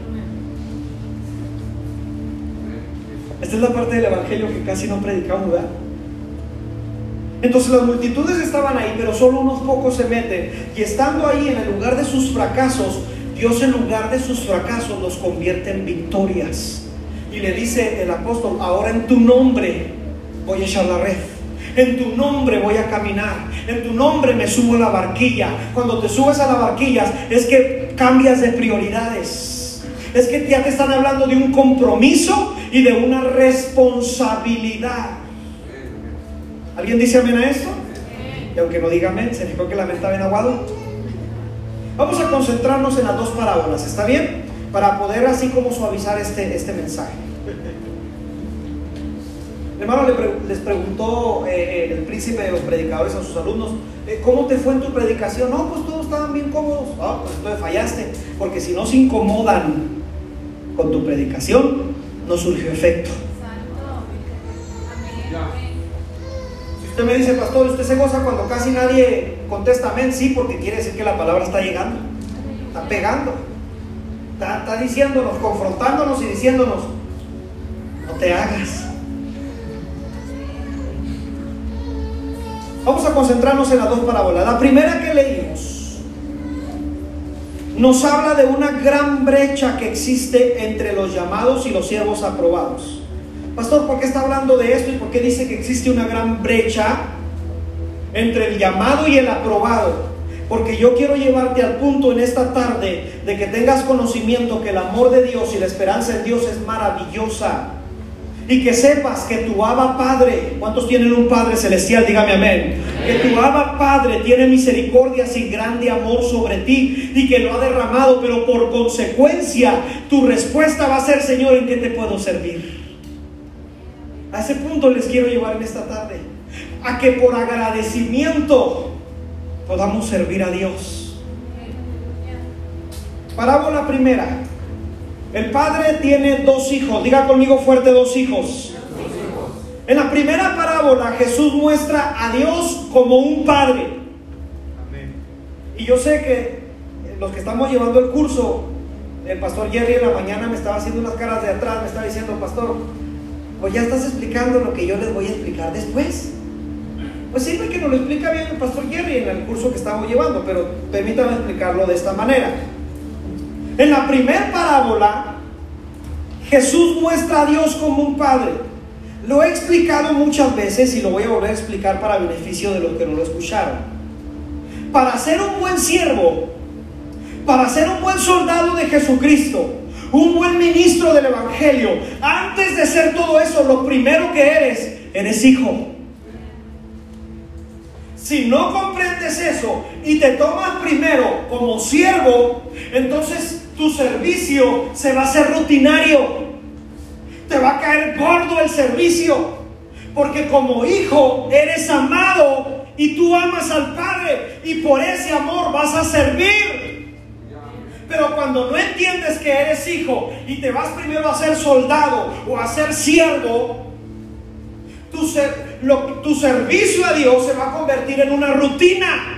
Esta es la parte del Evangelio que casi no predicamos, ¿verdad? Entonces las multitudes estaban ahí, pero solo unos pocos se meten. Y estando ahí en el lugar de sus fracasos, Dios en lugar de sus fracasos los convierte en victorias. Y le dice el apóstol, ahora en tu nombre voy a echar la red. En tu nombre voy a caminar. En tu nombre me subo a la barquilla. Cuando te subes a la barquilla es que cambias de prioridades. Es que ya te están hablando de un compromiso y de una responsabilidad. ¿Alguien dice amén a esto? Y aunque no diga amén, se dijo que la mente está bien aguado. Vamos a concentrarnos en las dos parábolas, ¿está bien? Para poder así como suavizar este, este mensaje hermano les preguntó eh, eh, el príncipe de los predicadores a sus alumnos, eh, ¿cómo te fue en tu predicación? No, pues todos estaban bien cómodos. Ah, pues entonces fallaste, porque si no se incomodan con tu predicación, no surgió efecto. Si usted me dice, pastor, ¿usted se goza cuando casi nadie contesta amén? Sí, porque quiere decir que la palabra está llegando, está pegando, está, está diciéndonos, confrontándonos y diciéndonos, no te hagas. Vamos a concentrarnos en las dos parábolas. La primera que leímos nos habla de una gran brecha que existe entre los llamados y los siervos aprobados. Pastor, ¿por qué está hablando de esto y por qué dice que existe una gran brecha entre el llamado y el aprobado? Porque yo quiero llevarte al punto en esta tarde de que tengas conocimiento que el amor de Dios y la esperanza en Dios es maravillosa y que sepas que tu Abba Padre, ¿cuántos tienen un Padre celestial? Dígame amén. Que tu Abba Padre tiene misericordia y grande amor sobre ti y que lo ha derramado, pero por consecuencia tu respuesta va a ser, Señor, ¿en qué te puedo servir? A ese punto les quiero llevar en esta tarde. A que por agradecimiento podamos servir a Dios. Parábola primera. El padre tiene dos hijos. Diga conmigo fuerte dos hijos. En la primera parábola Jesús muestra a Dios como un padre. Y yo sé que los que estamos llevando el curso, el pastor Jerry en la mañana me estaba haciendo unas caras de atrás, me estaba diciendo, pastor, pues ya estás explicando lo que yo les voy a explicar después. Pues siempre que nos lo explica bien el pastor Jerry en el curso que estamos llevando, pero permítame explicarlo de esta manera. En la primera parábola, Jesús muestra a Dios como un padre. Lo he explicado muchas veces y lo voy a volver a explicar para beneficio de los que no lo escucharon. Para ser un buen siervo, para ser un buen soldado de Jesucristo, un buen ministro del Evangelio, antes de ser todo eso, lo primero que eres, eres hijo. Si no comprendes eso y te tomas primero como siervo, entonces tu servicio se va a hacer rutinario. Te va a caer gordo el servicio. Porque como hijo eres amado y tú amas al Padre y por ese amor vas a servir. Pero cuando no entiendes que eres hijo y te vas primero a ser soldado o a ser siervo, tu, tu servicio a Dios se va a convertir en una rutina.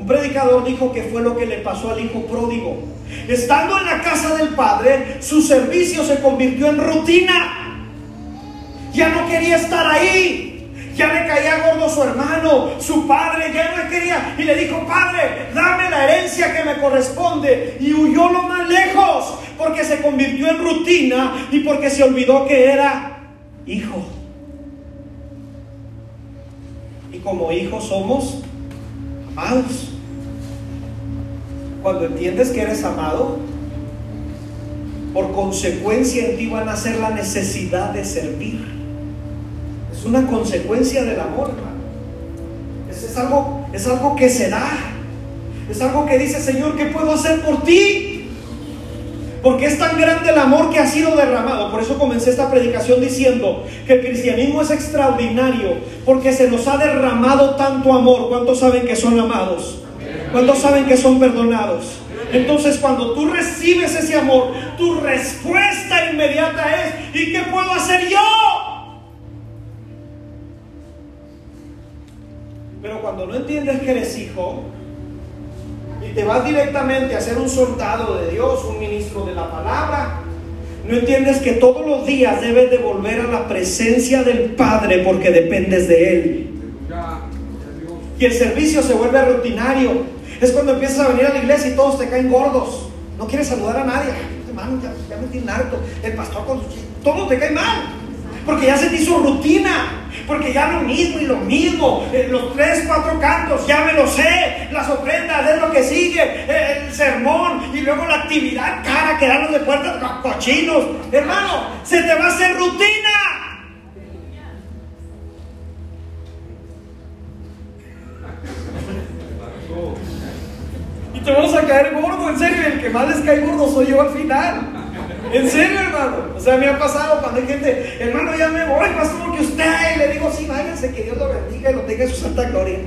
Un predicador dijo que fue lo que le pasó al hijo pródigo. Estando en la casa del padre, su servicio se convirtió en rutina. Ya no quería estar ahí. Ya le caía gordo su hermano, su padre, ya no quería. Y le dijo, padre, dame la herencia que me corresponde. Y huyó lo más lejos, porque se convirtió en rutina y porque se olvidó que era hijo. Y como hijos somos amados. Cuando entiendes que eres amado, por consecuencia en ti van a ser la necesidad de servir. Es una consecuencia del amor, hermano. Es, algo, es algo que se da. Es algo que dice, Señor, ¿qué puedo hacer por ti? Porque es tan grande el amor que ha sido derramado. Por eso comencé esta predicación diciendo que el cristianismo es extraordinario. Porque se nos ha derramado tanto amor. ¿Cuántos saben que son amados? ¿Cuántos saben que son perdonados? Entonces cuando tú recibes ese amor, tu respuesta inmediata es, ¿y qué puedo hacer yo? Pero cuando no entiendes que eres hijo, y te vas directamente a ser un soldado de Dios, un ministro de la palabra, no entiendes que todos los días debes de volver a la presencia del Padre porque dependes de Él. Y el servicio se vuelve rutinario. Es cuando empiezas a venir a la iglesia y todos te caen gordos. No quieres saludar a nadie. Hermano, ya, ya me tiene harto. El pastor con todo te cae mal. Porque ya se te hizo rutina. Porque ya lo mismo y lo mismo. Eh, los tres, cuatro cantos, ya me lo sé. Las ofrendas es lo que sigue. Eh, el sermón y luego la actividad cara, quedarnos de puertas cochinos. Hermano, se te va a hacer rutina. Y te vamos a caer gordo, en serio. El que más les cae gordo soy yo al final. En serio, hermano. O sea, me ha pasado cuando hay gente, hermano, ya me voy, pastor, que usted. Y le digo, sí, váyanse, que Dios lo bendiga y lo tenga en su santa gloria.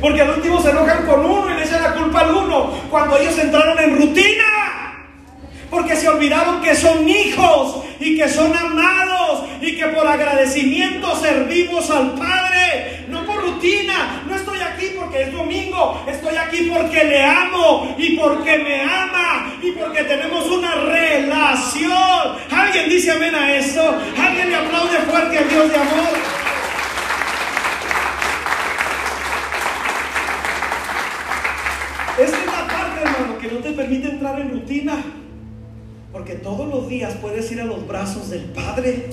Porque al último se enojan con uno y le echan la culpa al uno cuando ellos entraron en rutina. Porque se olvidaron que son hijos y que son amados y que por agradecimiento servimos al Padre. No por rutina. No estoy aquí porque es domingo. Estoy aquí porque le amo y porque me ama porque tenemos una relación. ¿Alguien dice amén a eso? ¿Alguien le aplaude fuerte a Dios de amor? Esta es la parte, hermano, que no te permite entrar en rutina. Porque todos los días puedes ir a los brazos del Padre.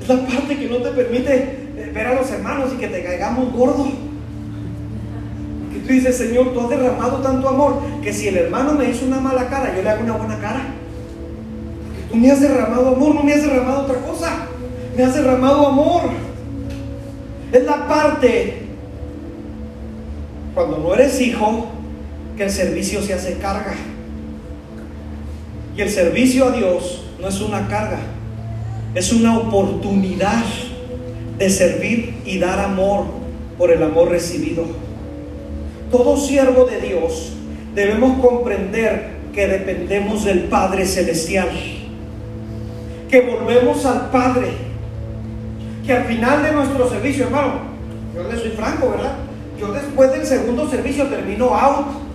Es la parte que no te permite eh, ver a los hermanos y que te caigamos gordo. Que tú dices, Señor, tú has derramado tanto amor que si el hermano me hizo una mala cara, yo le hago una buena cara. Tú me has derramado amor, no me has derramado otra cosa. Me has derramado amor. Es la parte cuando no eres hijo que el servicio se hace carga. Y el servicio a Dios no es una carga, es una oportunidad de servir y dar amor por el amor recibido. Todo siervo de Dios debemos comprender que dependemos del Padre Celestial, que volvemos al Padre, que al final de nuestro servicio, hermano, yo le soy franco, ¿verdad? Yo después del segundo servicio termino out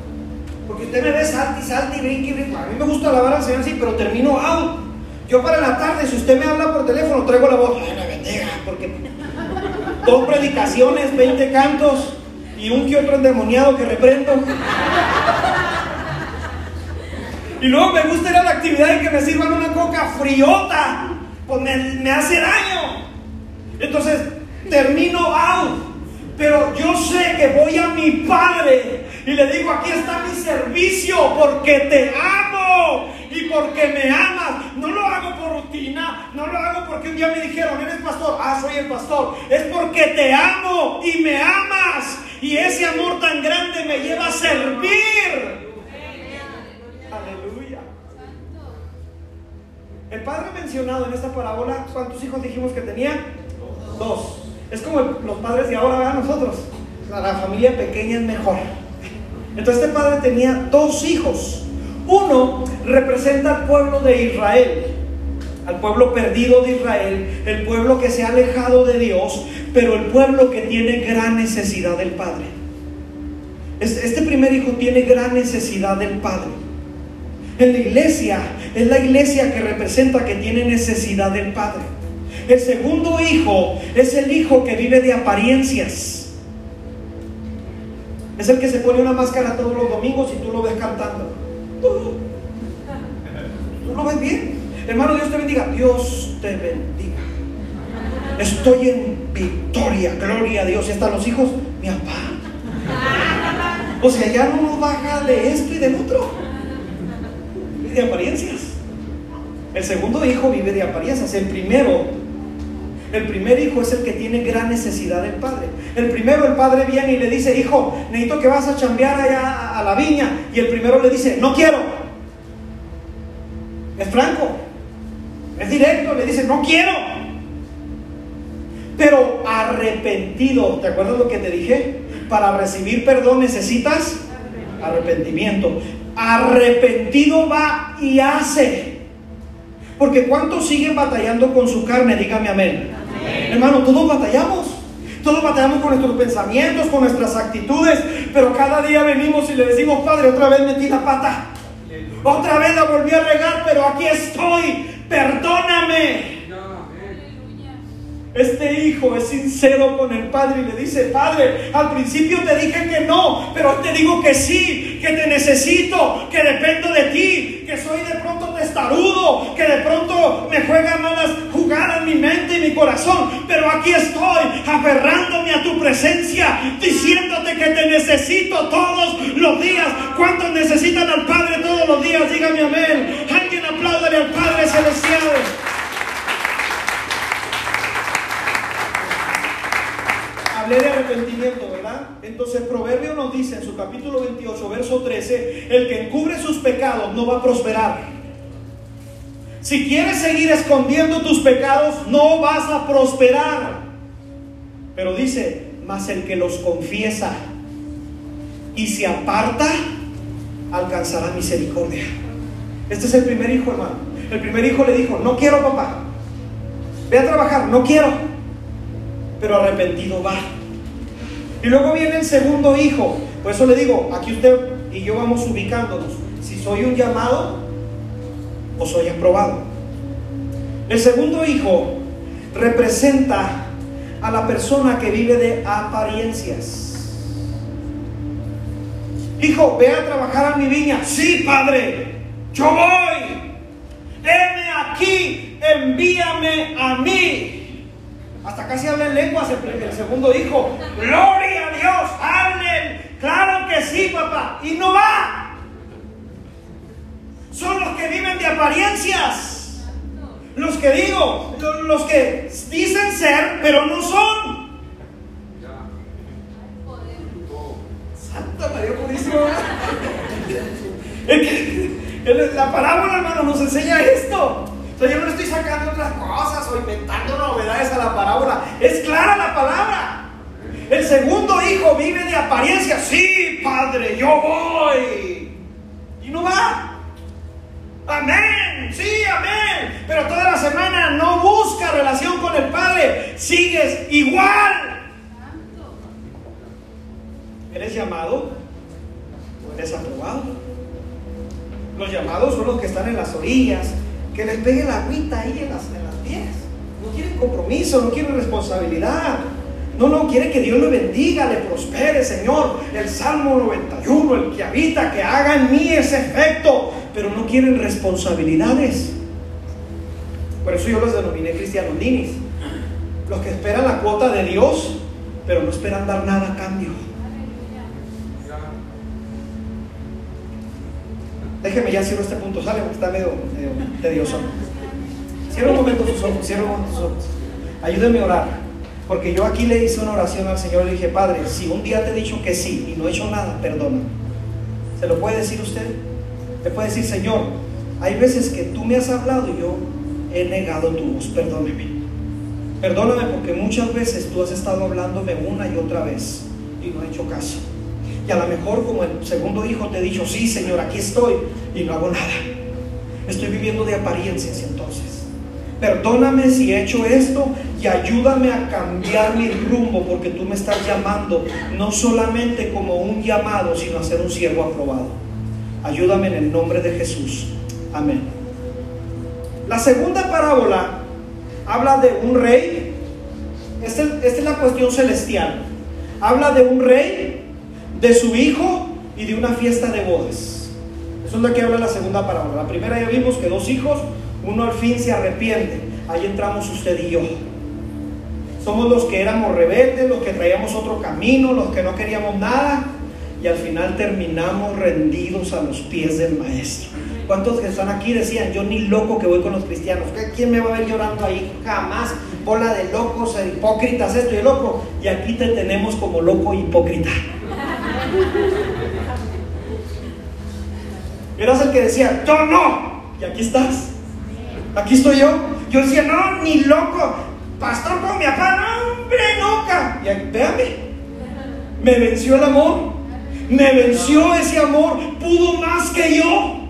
porque usted me ve salti, salti, brinque, brinque. A mí me gusta alabar al Señor así, pero termino out. Yo para la tarde, si usted me habla por teléfono, traigo la voz. Ay, me bendiga, porque dos predicaciones, 20 cantos y un que otro endemoniado que reprendo. Y luego me gusta ir a la actividad y que me sirvan una coca friota, pues me, hace daño. Entonces, termino out. Pero yo sé que voy a mi Padre y le digo, aquí está mi servicio porque te amo y porque me amas. No lo hago por rutina, no lo hago porque un día me dijeron, eres pastor, ah, soy el pastor. Es porque te amo y me amas. Y ese amor tan grande me lleva a servir. Aleluya. El padre mencionado en esta parábola, ¿cuántos hijos dijimos que tenía? Dos. Es como los padres de ahora, a nosotros. La familia pequeña es mejor. Entonces este padre tenía dos hijos. Uno representa al pueblo de Israel, al pueblo perdido de Israel, el pueblo que se ha alejado de Dios, pero el pueblo que tiene gran necesidad del Padre. Este primer hijo tiene gran necesidad del Padre. En la iglesia es la iglesia que representa que tiene necesidad del Padre. El segundo hijo es el hijo que vive de apariencias. Es el que se pone una máscara todos los domingos y tú lo ves cantando. Tú lo ves bien. Hermano, Dios te bendiga. Dios te bendiga. Estoy en victoria, gloria a Dios. Y están los hijos, mi papá. O sea, ya no baja de esto y del otro. Vive de apariencias. El segundo hijo vive de apariencias. El primero el primer hijo es el que tiene gran necesidad del padre. El primero, el padre viene y le dice, hijo, necesito que vas a chambear allá a la viña. Y el primero le dice, no quiero. Es franco, es directo, le dice, no quiero. Pero arrepentido, ¿te acuerdas lo que te dije? Para recibir perdón necesitas arrepentimiento. Arrepentido va y hace. Porque ¿cuántos siguen batallando con su carne? Dígame amén. Hermano, todos batallamos. Todos batallamos con nuestros pensamientos, con nuestras actitudes, pero cada día venimos y le decimos, Padre, otra vez metí la pata. Otra vez la volví a regar, pero aquí estoy. Perdóname. Este hijo es sincero con el padre y le dice, Padre, al principio te dije que no, pero te digo que sí, que te necesito, que dependo de ti, que soy de pronto testarudo, que de pronto me juega malas jugadas mi mente y mi corazón, pero aquí estoy aferrándome a tu presencia, diciéndote que te necesito todos los días. ¿Cuántos necesitan al Padre todos los días? Dígame amén. Alguien apláudale al Padre Celestial. Hablé de arrepentimiento, ¿verdad? Entonces Proverbio nos dice en su capítulo 28, verso 13, el que encubre sus pecados no va a prosperar. Si quieres seguir escondiendo tus pecados, no vas a prosperar. Pero dice, mas el que los confiesa y se aparta, alcanzará misericordia. Este es el primer hijo, hermano. El primer hijo le dijo, no quiero papá. Ve a trabajar, no quiero pero arrepentido va. Y luego viene el segundo hijo. Por eso le digo, aquí usted y yo vamos ubicándonos. Si soy un llamado o soy aprobado. El segundo hijo representa a la persona que vive de apariencias. Hijo, ve a trabajar a mi viña. Sí, padre, yo voy. Heme aquí, envíame a mí. Hasta casi habla en lenguas el, segundo hijo. Gloria a Dios, hablen. Claro que sí, papá. Y no va. Son los que viven de apariencias. Los que digo, los que dicen ser, pero no son. Santa María Purísima. La parábola, hermano, nos enseña esto yo no estoy sacando otras cosas o inventando novedades a la parábola. Es clara la palabra. El segundo hijo vive de apariencia. Sí, padre, yo voy. Y no va. Amén. Sí, amén. Pero toda la semana no busca relación con el padre. Sigues igual. ¿Eres llamado o eres aprobado? Los llamados son los que están en las orillas, que les pegue la agüita ahí en las, en las pies. No quieren compromiso, no quieren responsabilidad. No, no, quiere que Dios le bendiga, le prospere, Señor. El Salmo 91, el que habita, que haga en mí ese efecto, pero no quieren responsabilidades. Por eso yo los denominé cristianos ninis. Los que esperan la cuota de Dios, pero no esperan dar nada a cambio. Déjeme ya cierro este punto, sale porque está medio, tedioso. Cierra un momento sus ojos, cierra un momento sus ojos. Ayúdeme a orar. Porque yo aquí le hice una oración al Señor y le dije, Padre, si un día te he dicho que sí y no he hecho nada, perdona. ¿Se lo puede decir usted? Le puede decir, Señor, hay veces que tú me has hablado y yo he negado tu voz, perdóneme. Perdóname porque muchas veces tú has estado hablándome una y otra vez y no he hecho caso. A lo mejor como el segundo hijo te he dicho, sí, Señor, aquí estoy y no hago nada. Estoy viviendo de apariencias entonces. Perdóname si he hecho esto y ayúdame a cambiar mi rumbo porque tú me estás llamando no solamente como un llamado, sino a ser un siervo aprobado. Ayúdame en el nombre de Jesús. Amén. La segunda parábola habla de un rey. Esta es la cuestión celestial. Habla de un rey, de su hijo y de una fiesta de bodas. Eso es la que habla la segunda parábola. La primera ya vimos que dos hijos, uno al fin se arrepiente. Ahí entramos usted y yo. Somos los que éramos rebeldes, los que traíamos otro camino, los que no queríamos nada y al final terminamos rendidos a los pies del maestro. ¿Cuántos que están aquí decían, yo ni loco que voy con los cristianos? ¿Quién me va a ver llorando ahí? Jamás. Bola de locos, hipócritas, esto y loco. Y aquí te tenemos como loco hipócrita. Eras el que decía, yo no. Y aquí estás. Aquí estoy yo. Yo decía, no, ni loco. Pastor con mi papá, no, hombre, nunca. Y véame, me venció el amor. Me venció ese amor. Pudo más que yo.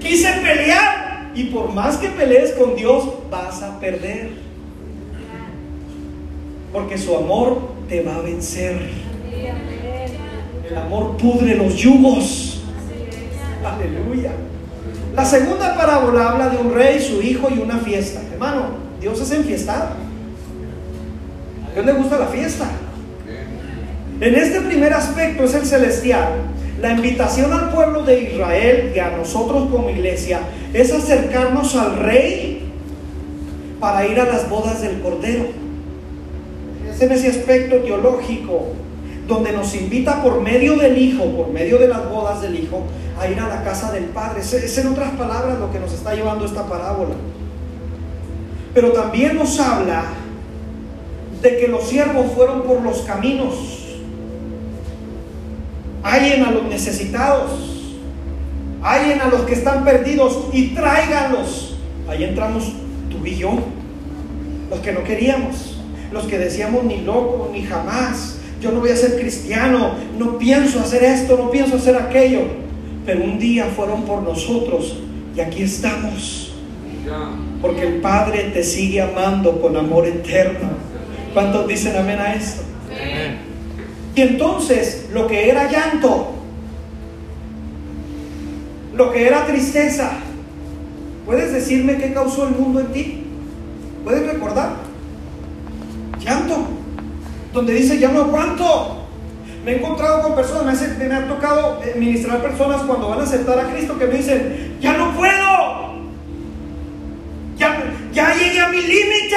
Quise pelear. Y por más que pelees con Dios, vas a perder. Porque su amor te va a vencer. El amor pudre los yugos. Aleluya. La segunda parábola habla de un rey, su hijo y una fiesta. Hermano, Dios es enfiestado. A Dios le gusta la fiesta. En este primer aspecto es el celestial. La invitación al pueblo de Israel y a nosotros como iglesia es acercarnos al rey para ir a las bodas del Cordero. Es en ese aspecto teológico donde nos invita por medio del Hijo, por medio de las bodas del Hijo, a ir a la casa del Padre. Es en otras palabras lo que nos está llevando esta parábola. Pero también nos habla de que los siervos fueron por los caminos. Hallen a los necesitados, hallen a los que están perdidos y tráiganlos. Ahí entramos tú y yo, los que no queríamos, los que decíamos ni loco, ni jamás, yo no voy a ser cristiano, no pienso hacer esto, no pienso hacer aquello. Pero un día fueron por nosotros y aquí estamos. Porque el Padre te sigue amando con amor eterno. ¿Cuántos dicen amén a esto? Y entonces lo que era llanto, lo que era tristeza, ¿puedes decirme qué causó el mundo en ti? ¿Puedes recordar? Llanto donde dice, ya no aguanto. Me he encontrado con personas, me, ha tocado eh, ministrar personas cuando van a aceptar a Cristo que me dicen, ya no puedo. Ya, ya llegué a mi límite.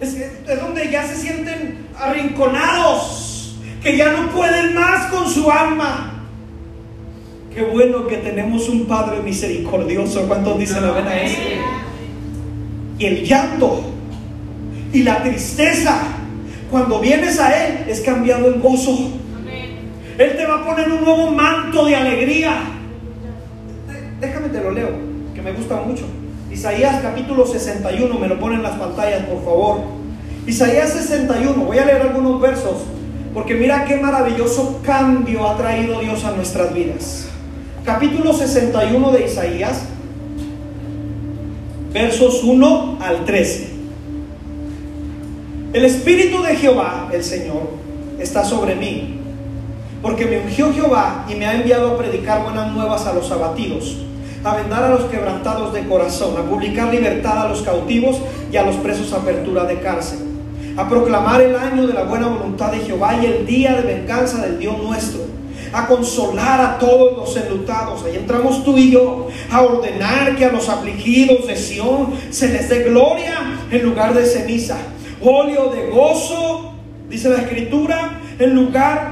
Es, es donde ya se sienten arrinconados, que ya no pueden más con su alma. Qué bueno que tenemos un Padre misericordioso. ¿Cuántos dicen la a eso? Y el llanto y la tristeza, cuando vienes a Él, es cambiado en gozo. Él te va a poner un nuevo manto de alegría. Déjame te lo leo, que me gusta mucho. Isaías capítulo 61, me lo ponen en las pantallas, por favor. Isaías 61, voy a leer algunos versos, porque mira qué maravilloso cambio ha traído Dios a nuestras vidas. Capítulo 61 de Isaías, versos 1 al 13. El Espíritu de Jehová, el Señor, está sobre mí, porque me ungió Jehová y me ha enviado a predicar buenas nuevas a los abatidos, a vendar a los quebrantados de corazón, a publicar libertad a los cautivos y a los presos apertura de cárcel, a proclamar el año de la buena voluntad de Jehová y el día de venganza del Dios nuestro a consolar a todos los enlutados. Ahí entramos tú y yo a ordenar que a los afligidos de Sión se les dé gloria en lugar de ceniza óleo de gozo, dice la escritura, en lugar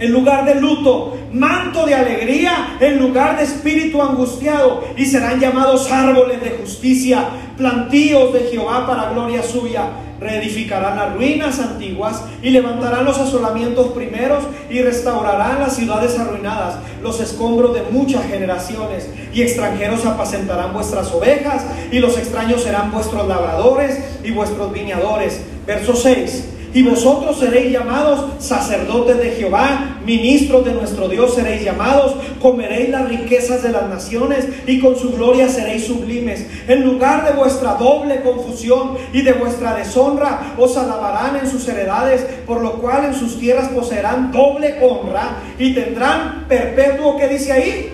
en lugar de luto, manto de alegría en lugar de espíritu angustiado, y serán llamados árboles de justicia, plantíos de Jehová para gloria suya. Reedificarán las ruinas antiguas y levantarán los asolamientos primeros y restaurarán las ciudades arruinadas, los escombros de muchas generaciones. Y extranjeros apacentarán vuestras ovejas y los extraños serán vuestros labradores y vuestros viñadores. Verso 6. Y vosotros seréis llamados sacerdotes de Jehová, ministros de nuestro Dios seréis llamados, comeréis las riquezas de las naciones y con su gloria seréis sublimes. En lugar de vuestra doble confusión y de vuestra deshonra, os alabarán en sus heredades, por lo cual en sus tierras poseerán doble honra y tendrán perpetuo, ¿qué dice ahí?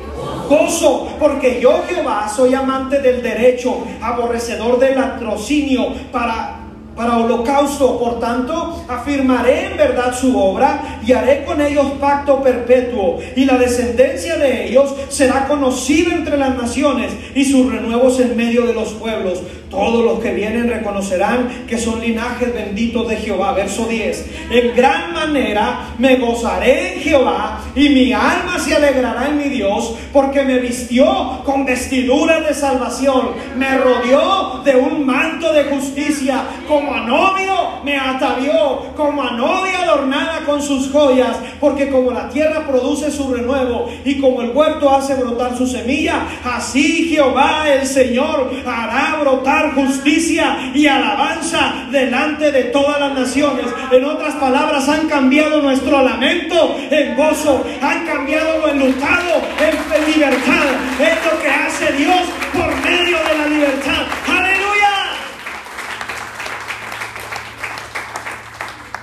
Gozo, porque yo Jehová soy amante del derecho, aborrecedor del latrocinio, para para holocausto. Por tanto, afirmaré en verdad su obra y haré con ellos pacto perpetuo. Y la descendencia de ellos será conocida entre las naciones y sus renuevos en medio de los pueblos. Todos los que vienen reconocerán que son linajes benditos de Jehová. Verso 10. En gran manera me gozaré en Jehová y mi alma se alegrará en mi Dios porque me vistió con vestiduras de salvación. Me rodeó de un manto de justicia. Como a novio me atavió. Como a novia adornada con sus joyas. Porque como la tierra produce su renuevo y como el huerto hace brotar su semilla, así Jehová el Señor hará brotar justicia y alabanza delante de todas las naciones. En otras palabras, han cambiado nuestro lamento en gozo, han cambiado lo enlutado en libertad. Es lo que hace Dios por medio de la libertad. Aleluya.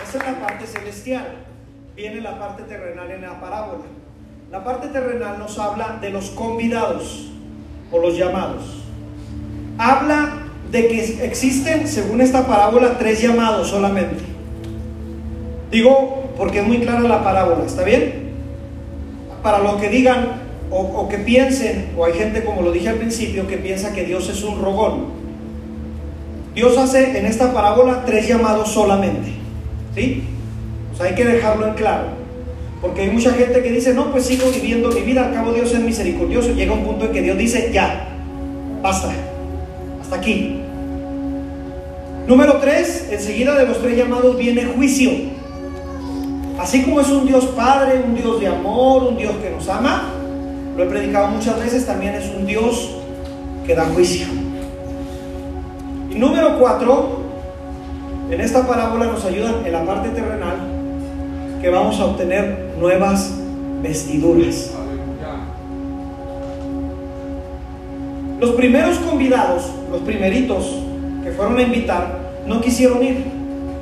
Esa es la parte celestial. Viene la parte terrenal en la parábola. La parte terrenal nos habla de los convidados o los llamados. Habla de que existen, según esta parábola, tres llamados solamente. Digo, porque es muy clara la parábola, ¿está bien? Para los que digan o, que piensen, o hay gente como lo dije al principio, que piensa que Dios es un rogón. Dios hace en esta parábola tres llamados solamente. ¿Sí? O sea, hay que dejarlo en claro. Porque hay mucha gente que dice, no, pues sigo viviendo mi vida, al cabo Dios es misericordioso. Llega un punto en que Dios dice, ya, basta, aquí. Número tres, enseguida de los tres llamados viene juicio. Así como es un Dios Padre, un Dios de amor, un Dios que nos ama, lo he predicado muchas veces, también es un Dios que da juicio. Y número cuatro, en esta parábola nos ayudan en la parte terrenal que vamos a obtener nuevas vestiduras. Los primeros convidados, los primeritos, que fueron a invitar no quisieron ir.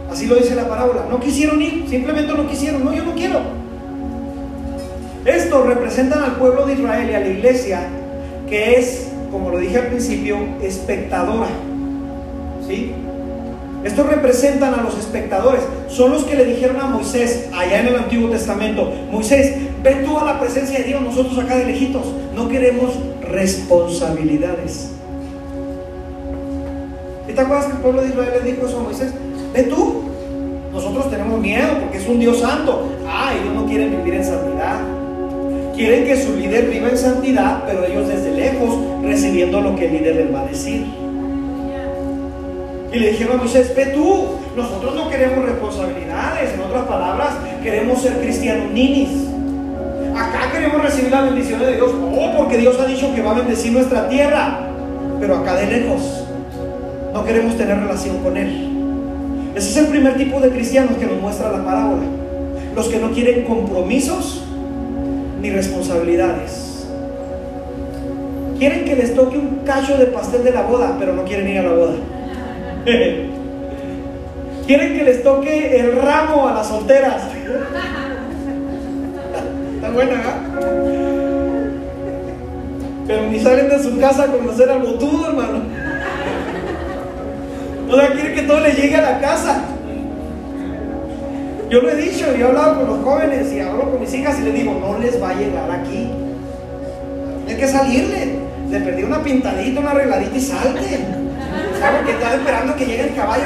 Así lo dice la parábola. No quisieron ir, simplemente no quisieron. No, yo no quiero. Estos representan al pueblo de Israel y a la iglesia que es, como lo dije al principio, espectadora. ¿Sí? Estos representan a los espectadores. Son los que le dijeron a Moisés, allá en el Antiguo Testamento, Moisés, ve tú a la presencia de Dios, nosotros acá de lejitos. No queremos responsabilidades. ¿Y te acuerdas que el pueblo de Israel le dijo eso a Moisés? Ve tú, nosotros tenemos miedo porque es un Dios santo. Ah, ellos no quieren vivir en santidad. Quieren que su líder viva en santidad, pero ellos desde lejos recibiendo lo que el líder les va a decir. Y le dijeron a Moisés, ve tú, nosotros no queremos responsabilidades, en otras palabras, queremos ser cristianos ninis. Acá queremos recibir la bendición de Dios, oh, porque Dios ha dicho que va a bendecir nuestra tierra, pero acá de lejos no queremos tener relación con Él. Ese es el primer tipo de cristianos que nos muestra la parábola. Los que no quieren compromisos ni responsabilidades. Quieren que les toque un cacho de pastel de la boda, pero no quieren ir a la boda. quieren que les toque el ramo a las solteras. Buena, ¿eh? Pero ni salen de su casa a conocer al botudo, hermano. O sea, quiere que todo le llegue a la casa. Yo lo he dicho, yo he hablado con los jóvenes y hablo con mis hijas y les digo, no les va a llegar aquí. Hay que salirle. Le perdí una pintadita, una arregladita y salte. ¿Sabes? Que está esperando que llegue el caballo.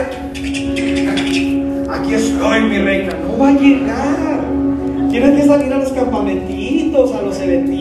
Aquí estoy, mi reina. No va a llegar. Tienes que salir a los campamentitos, a los eventitos.